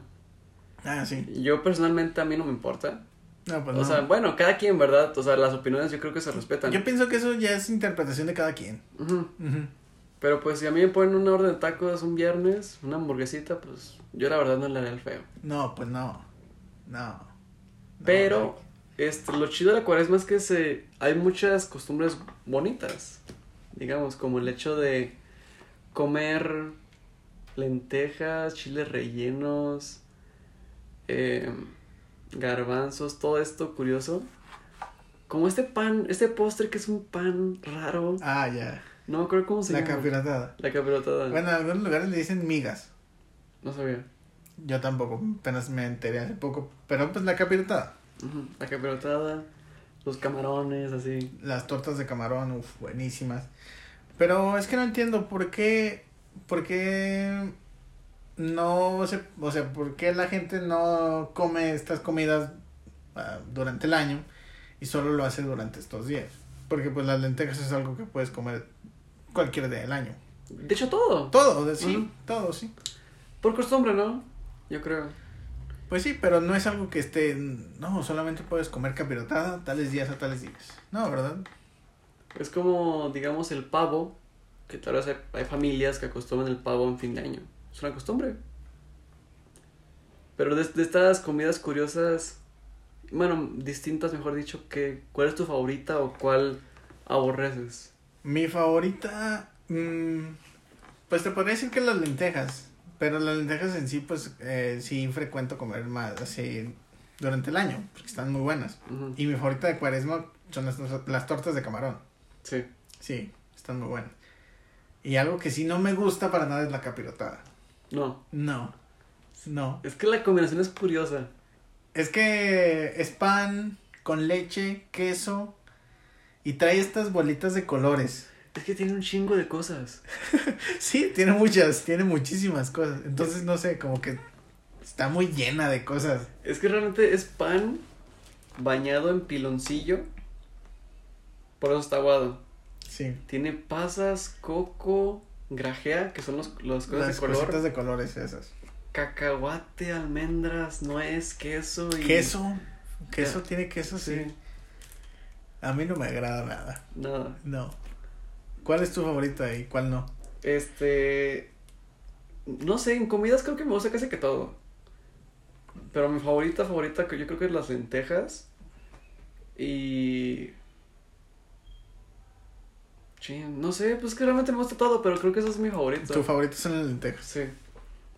Ah, sí. Yo personalmente a mí no me importa. No, pues o no. sea, bueno, cada quien, ¿verdad? O sea, las opiniones yo creo que se respetan. Yo pienso que eso ya es interpretación de cada quien. Ujú. Ujú. Pero pues si a mí me ponen una orden de tacos un viernes, una hamburguesita, pues yo la verdad no le haré el feo. No, pues no. No. No, Pero este, lo chido de la cuaresma es que se, hay muchas costumbres bonitas. Digamos, como el hecho de comer lentejas, chiles rellenos, eh, garbanzos, todo esto curioso. Como este pan, este postre que es un pan raro. Ah, ya. No me acuerdo cómo se La llama. capirotada. La capirotada. Bueno, en algunos lugares le dicen migas. No sabía. Yo tampoco, apenas me enteré hace poco. Pero pues la capirotada. La capirotada, los camarones, así. Las tortas de camarón, uff, buenísimas. Pero es que no entiendo por qué. ¿Por qué no se. O sea, por qué la gente no come estas comidas ah, durante el año y solo lo hace durante estos días? Porque pues las lentejas es algo que puedes comer cualquier día del año. De hecho, todo. Todo, de- sí, todo, sí. Por costumbre, ¿no? Yo creo. Pues sí, pero no es algo que esté. No, solamente puedes comer capirotada tales días a tales días. No, ¿verdad? Es como, digamos, el pavo, que tal vez hay, hay familias que acostumbran el pavo en fin de año. Es una costumbre. Pero de, de estas comidas curiosas, bueno, distintas, mejor dicho, que, ¿cuál es tu favorita o cuál aborreces? Mi favorita. mm, pues te podría decir que las lentejas. Pero las lentejas en sí, pues eh, sí frecuento comer más así durante el año, porque están muy buenas. Y mi favorita de cuaresma son las, las tortas de camarón. Sí. Sí, están muy buenas. Y algo que sí no me gusta para nada es la capirotada. No, No, no. es que la combinación es curiosa. Es que es pan con leche, queso y trae estas bolitas de colores. Es que tiene un chingo de cosas. Sí, tiene muchas, tiene muchísimas cosas. Entonces, no sé, como que está muy llena de cosas. Es que realmente es pan bañado en piloncillo. Por eso está aguado. Sí. Tiene pasas, coco, grajea, que son los, los cosas Las de color. cositas de colores esas. Cacahuate, almendras, nuez, queso y... Queso. Queso tiene queso, sí. Sí, A mí no me agrada nada. nada. No. ¿Cuál es tu favorita y cuál no? Este... No sé, en comidas creo que me gusta casi que todo. Pero mi favorita, favorita, que yo creo que es las lentejas. Y... Chin, no sé, pues que realmente me gusta todo, pero creo que eso es mi favorito. Tu favorito son las lentejas. Sí.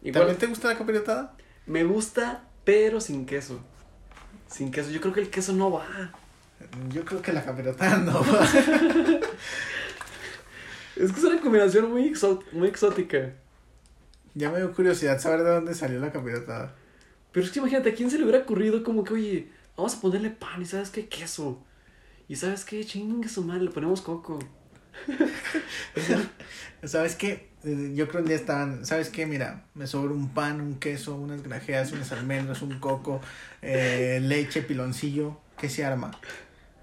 Igual, ¿También te gusta la capirotada? me gusta, pero sin queso. Sin queso. Yo creo que el queso no va. Yo creo que la capirotada no va. Es que es una combinación muy, exótica. ya me dio curiosidad saber de dónde salió la capirotada. Pero es que imagínate, ¿a quién se le hubiera ocurrido como que, oye, vamos a ponerle pan y sabes qué, queso? Y sabes qué, chingue su madre, le ponemos coco. ¿Sabes qué? Eh, Yo creo que un día estaban, ¿sabes qué? Mira, me sobra un pan, un queso, unas grajeas, unas almendras, un coco, eh, leche, piloncillo. ¿Qué se arma?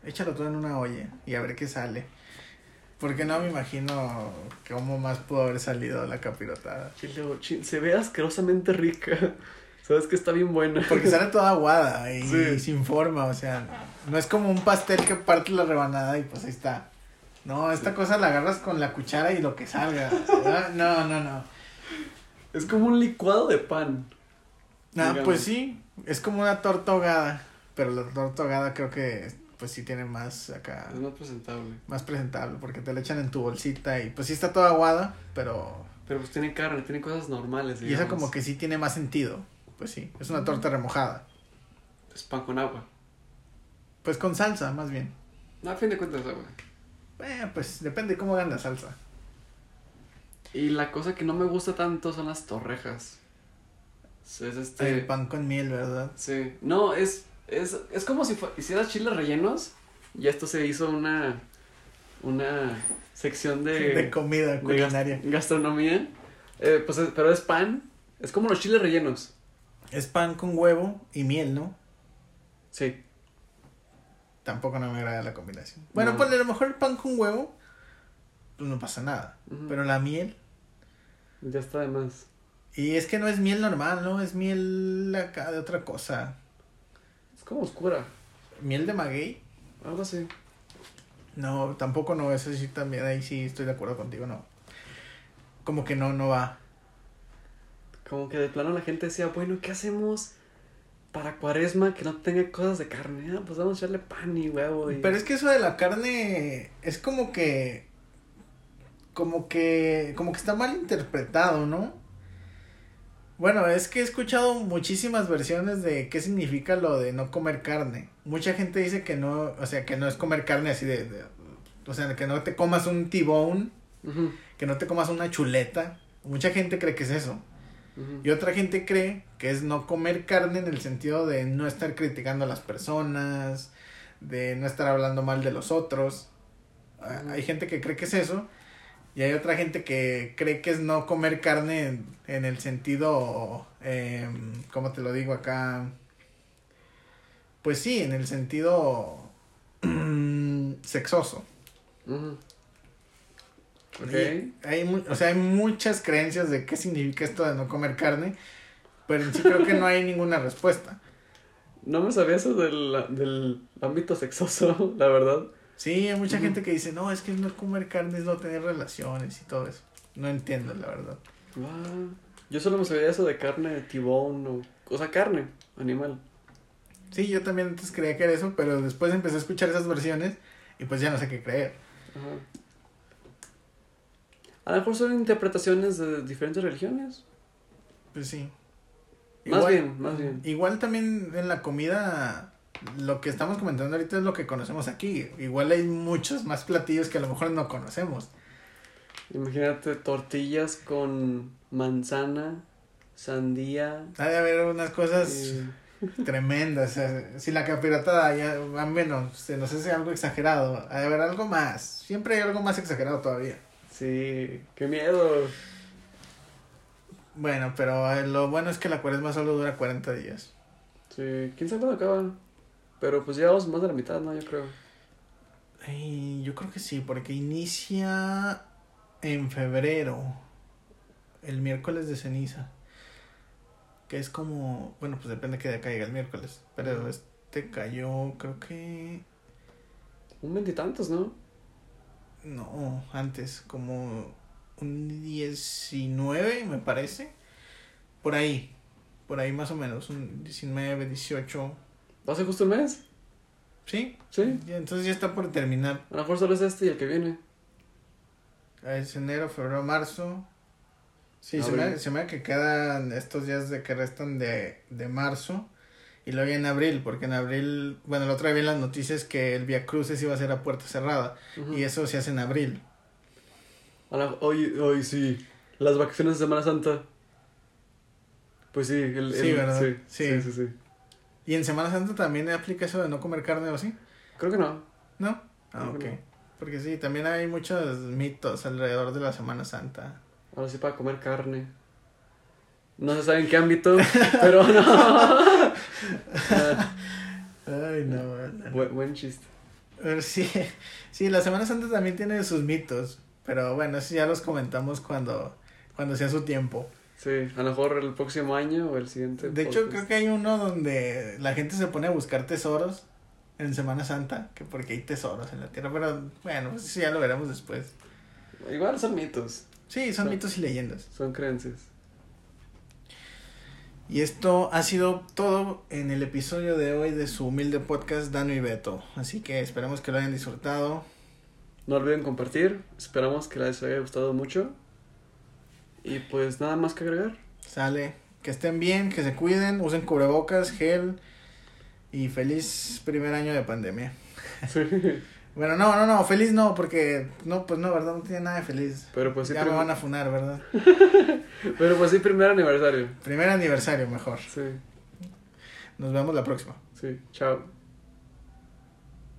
Échalo todo en una olla y a ver qué sale. Porque no me imagino cómo más pudo haber salido la capirotada. Luego, chin, se ve asquerosamente rica. Sabes que está bien buena. Porque sale toda aguada y Sí. sin forma, o sea, no es como un pastel que parte la rebanada y pues ahí está. No, esta cosa la agarras con la cuchara y lo que salga. No, no, no. Es como un licuado de pan. Ah, Digamos. pues sí, es como una torta ahogada, pero la torta ahogada creo que pues sí tiene más acá, Es más presentable. más presentable porque te la echan en tu bolsita y pues sí está toda aguada, pero Pero pues tiene carne, tiene cosas normales. y esa como que sí tiene más sentido. Pues sí, es una torta remojada. Es pan con agua. Pues con salsa, más bien. No, a fin de cuentas, agua. Eh, pues depende cómo hagan la salsa. Y la cosa que no me gusta tanto son las torrejas. Es este. El pan con miel, ¿verdad? Sí. No, es, es, es como si hicieras chiles rellenos y esto se hizo una, una sección de, De comida de culinaria. gastronomía. Eh, pues, es- pero es pan. Es como los chiles rellenos. Es pan con huevo y miel, ¿no? Sí. Tampoco no me agrada la combinación. Bueno, No. pues a lo mejor el pan con huevo, pues no pasa nada. Pero la miel, Ya está de más. y es que no es miel normal, ¿no? Es miel acá de otra cosa. Como oscura. Miel de maguey. Algo así. No, tampoco no, eso sí también, ahí sí estoy de acuerdo contigo, no. Como que no, no va. Como que de plano la gente decía, bueno, ¿qué hacemos para cuaresma que no tenga cosas de carne? Ah, pues vamos a echarle pan y huevo. Y... Pero es que eso de la carne es como que. Como que. Como que está mal interpretado, ¿no? Bueno, es que he escuchado muchísimas versiones de qué significa lo de no comer carne. Mucha gente dice que no, o sea, que no es comer carne así de. de- o sea, que no te comas un tibón, Ujú, que no te comas una chuleta. Mucha gente cree que es eso. Y otra gente cree que es no comer carne en el sentido de no estar criticando a las personas, de no estar hablando mal de los otros. Ah. Hay gente que cree que es eso. Y hay otra gente que cree que es no comer carne en, en el sentido, eh, ¿cómo te lo digo acá? Pues sí, en el sentido sexoso. Ujú. Ok. Y Hay, o sea, hay muchas creencias de qué significa esto de no comer carne, pero en sí creo que no hay ninguna respuesta. No me sabía eso del, del ámbito sexoso, la verdad. Sí, hay mucha gente que dice, no, es que no comer carne es no tener relaciones y todo eso. No entiendo, la verdad. Yo solo me sabía eso de carne de tibón o... O sea, carne, animal. Sí, yo también antes creía que era eso, pero después empecé a escuchar esas versiones y pues ya no sé qué creer. Ajá. A lo mejor son interpretaciones de diferentes religiones. Pues sí. Más bien, más bien. Igual también en la comida, lo que estamos comentando ahorita es lo que conocemos aquí. Igual hay muchos más platillos que a lo mejor no conocemos. Imagínate tortillas con manzana, sandía. Ha de haber unas cosas tremendas. o sea, si la capirotada ya, a menos, se nos hace algo exagerado. Ha de haber algo más. Siempre hay algo más exagerado todavía. sí, qué miedo. Bueno, pero eh, lo bueno es que la cuaresma solo dura 40 días. Sí, quién sabe cuándo acaba. Pero pues llevamos más de la mitad, ¿no? Yo creo. Yo creo que sí, porque inicia en febrero, el miércoles de ceniza. Que es como, bueno, pues depende que día caiga el miércoles. Pero este cayó, creo que, Un veintitantos, ¿no? no, antes, como un 19, me parece. Por ahí, por ahí más o menos, un 19, 18. ¿Va a ser justo el mes? ¿Sí? Sí. Entonces ya está por terminar. A lo mejor solo es este y el que viene. Es enero, febrero, marzo. Sí, se me, se me hace que quedan estos días de que restan de, de marzo. Y luego en abril, porque en abril, bueno, la otra vez en las noticias que el Via Cruces iba a ser a puerta cerrada. Y eso se hace en abril. La- Hoy, hoy sí. Las vacaciones de Semana Santa. Pues sí, el, Sí, ¿verdad? Sí, Sí. sí, sí, sí. ¿Y en Semana Santa también aplica eso de no comer carne o así? Creo que no. ¿No? Ah, Creo ok. no. Porque sí, también hay muchos mitos alrededor de la Semana Santa. Ahora sí para comer carne. No se sabe en qué ámbito, pero no. Ay, no, no. buen, buen chiste. Sí, sí, la Semana Santa también tiene sus mitos, pero bueno, eso ya los comentamos cuando, cuando sea su tiempo. Sí, a lo mejor el próximo año o el siguiente. De hecho, creo que hay uno donde la gente se pone a buscar tesoros en Semana Santa, que porque hay tesoros en la tierra, pero bueno, pues eso ya lo veremos después. Igual son mitos, Sí, son Sí. mitos y leyendas. son creencias. Y esto ha sido todo en el episodio de hoy de su humilde podcast Dano y Beto. Así que esperemos que lo hayan disfrutado. No olviden compartir, esperamos que les haya gustado mucho. Y pues nada más que agregar. Sale, que estén bien, que se cuiden, usen cubrebocas, gel y feliz primer año de pandemia. Sí. Bueno, no, no, no, feliz no, porque no, pues no, ¿verdad? No tiene nada de feliz. Pero pues sí, ya me van a funar, ¿verdad? pero pues sí, primer aniversario. Primer aniversario, mejor. Sí, Nos vemos la próxima. sí, chao.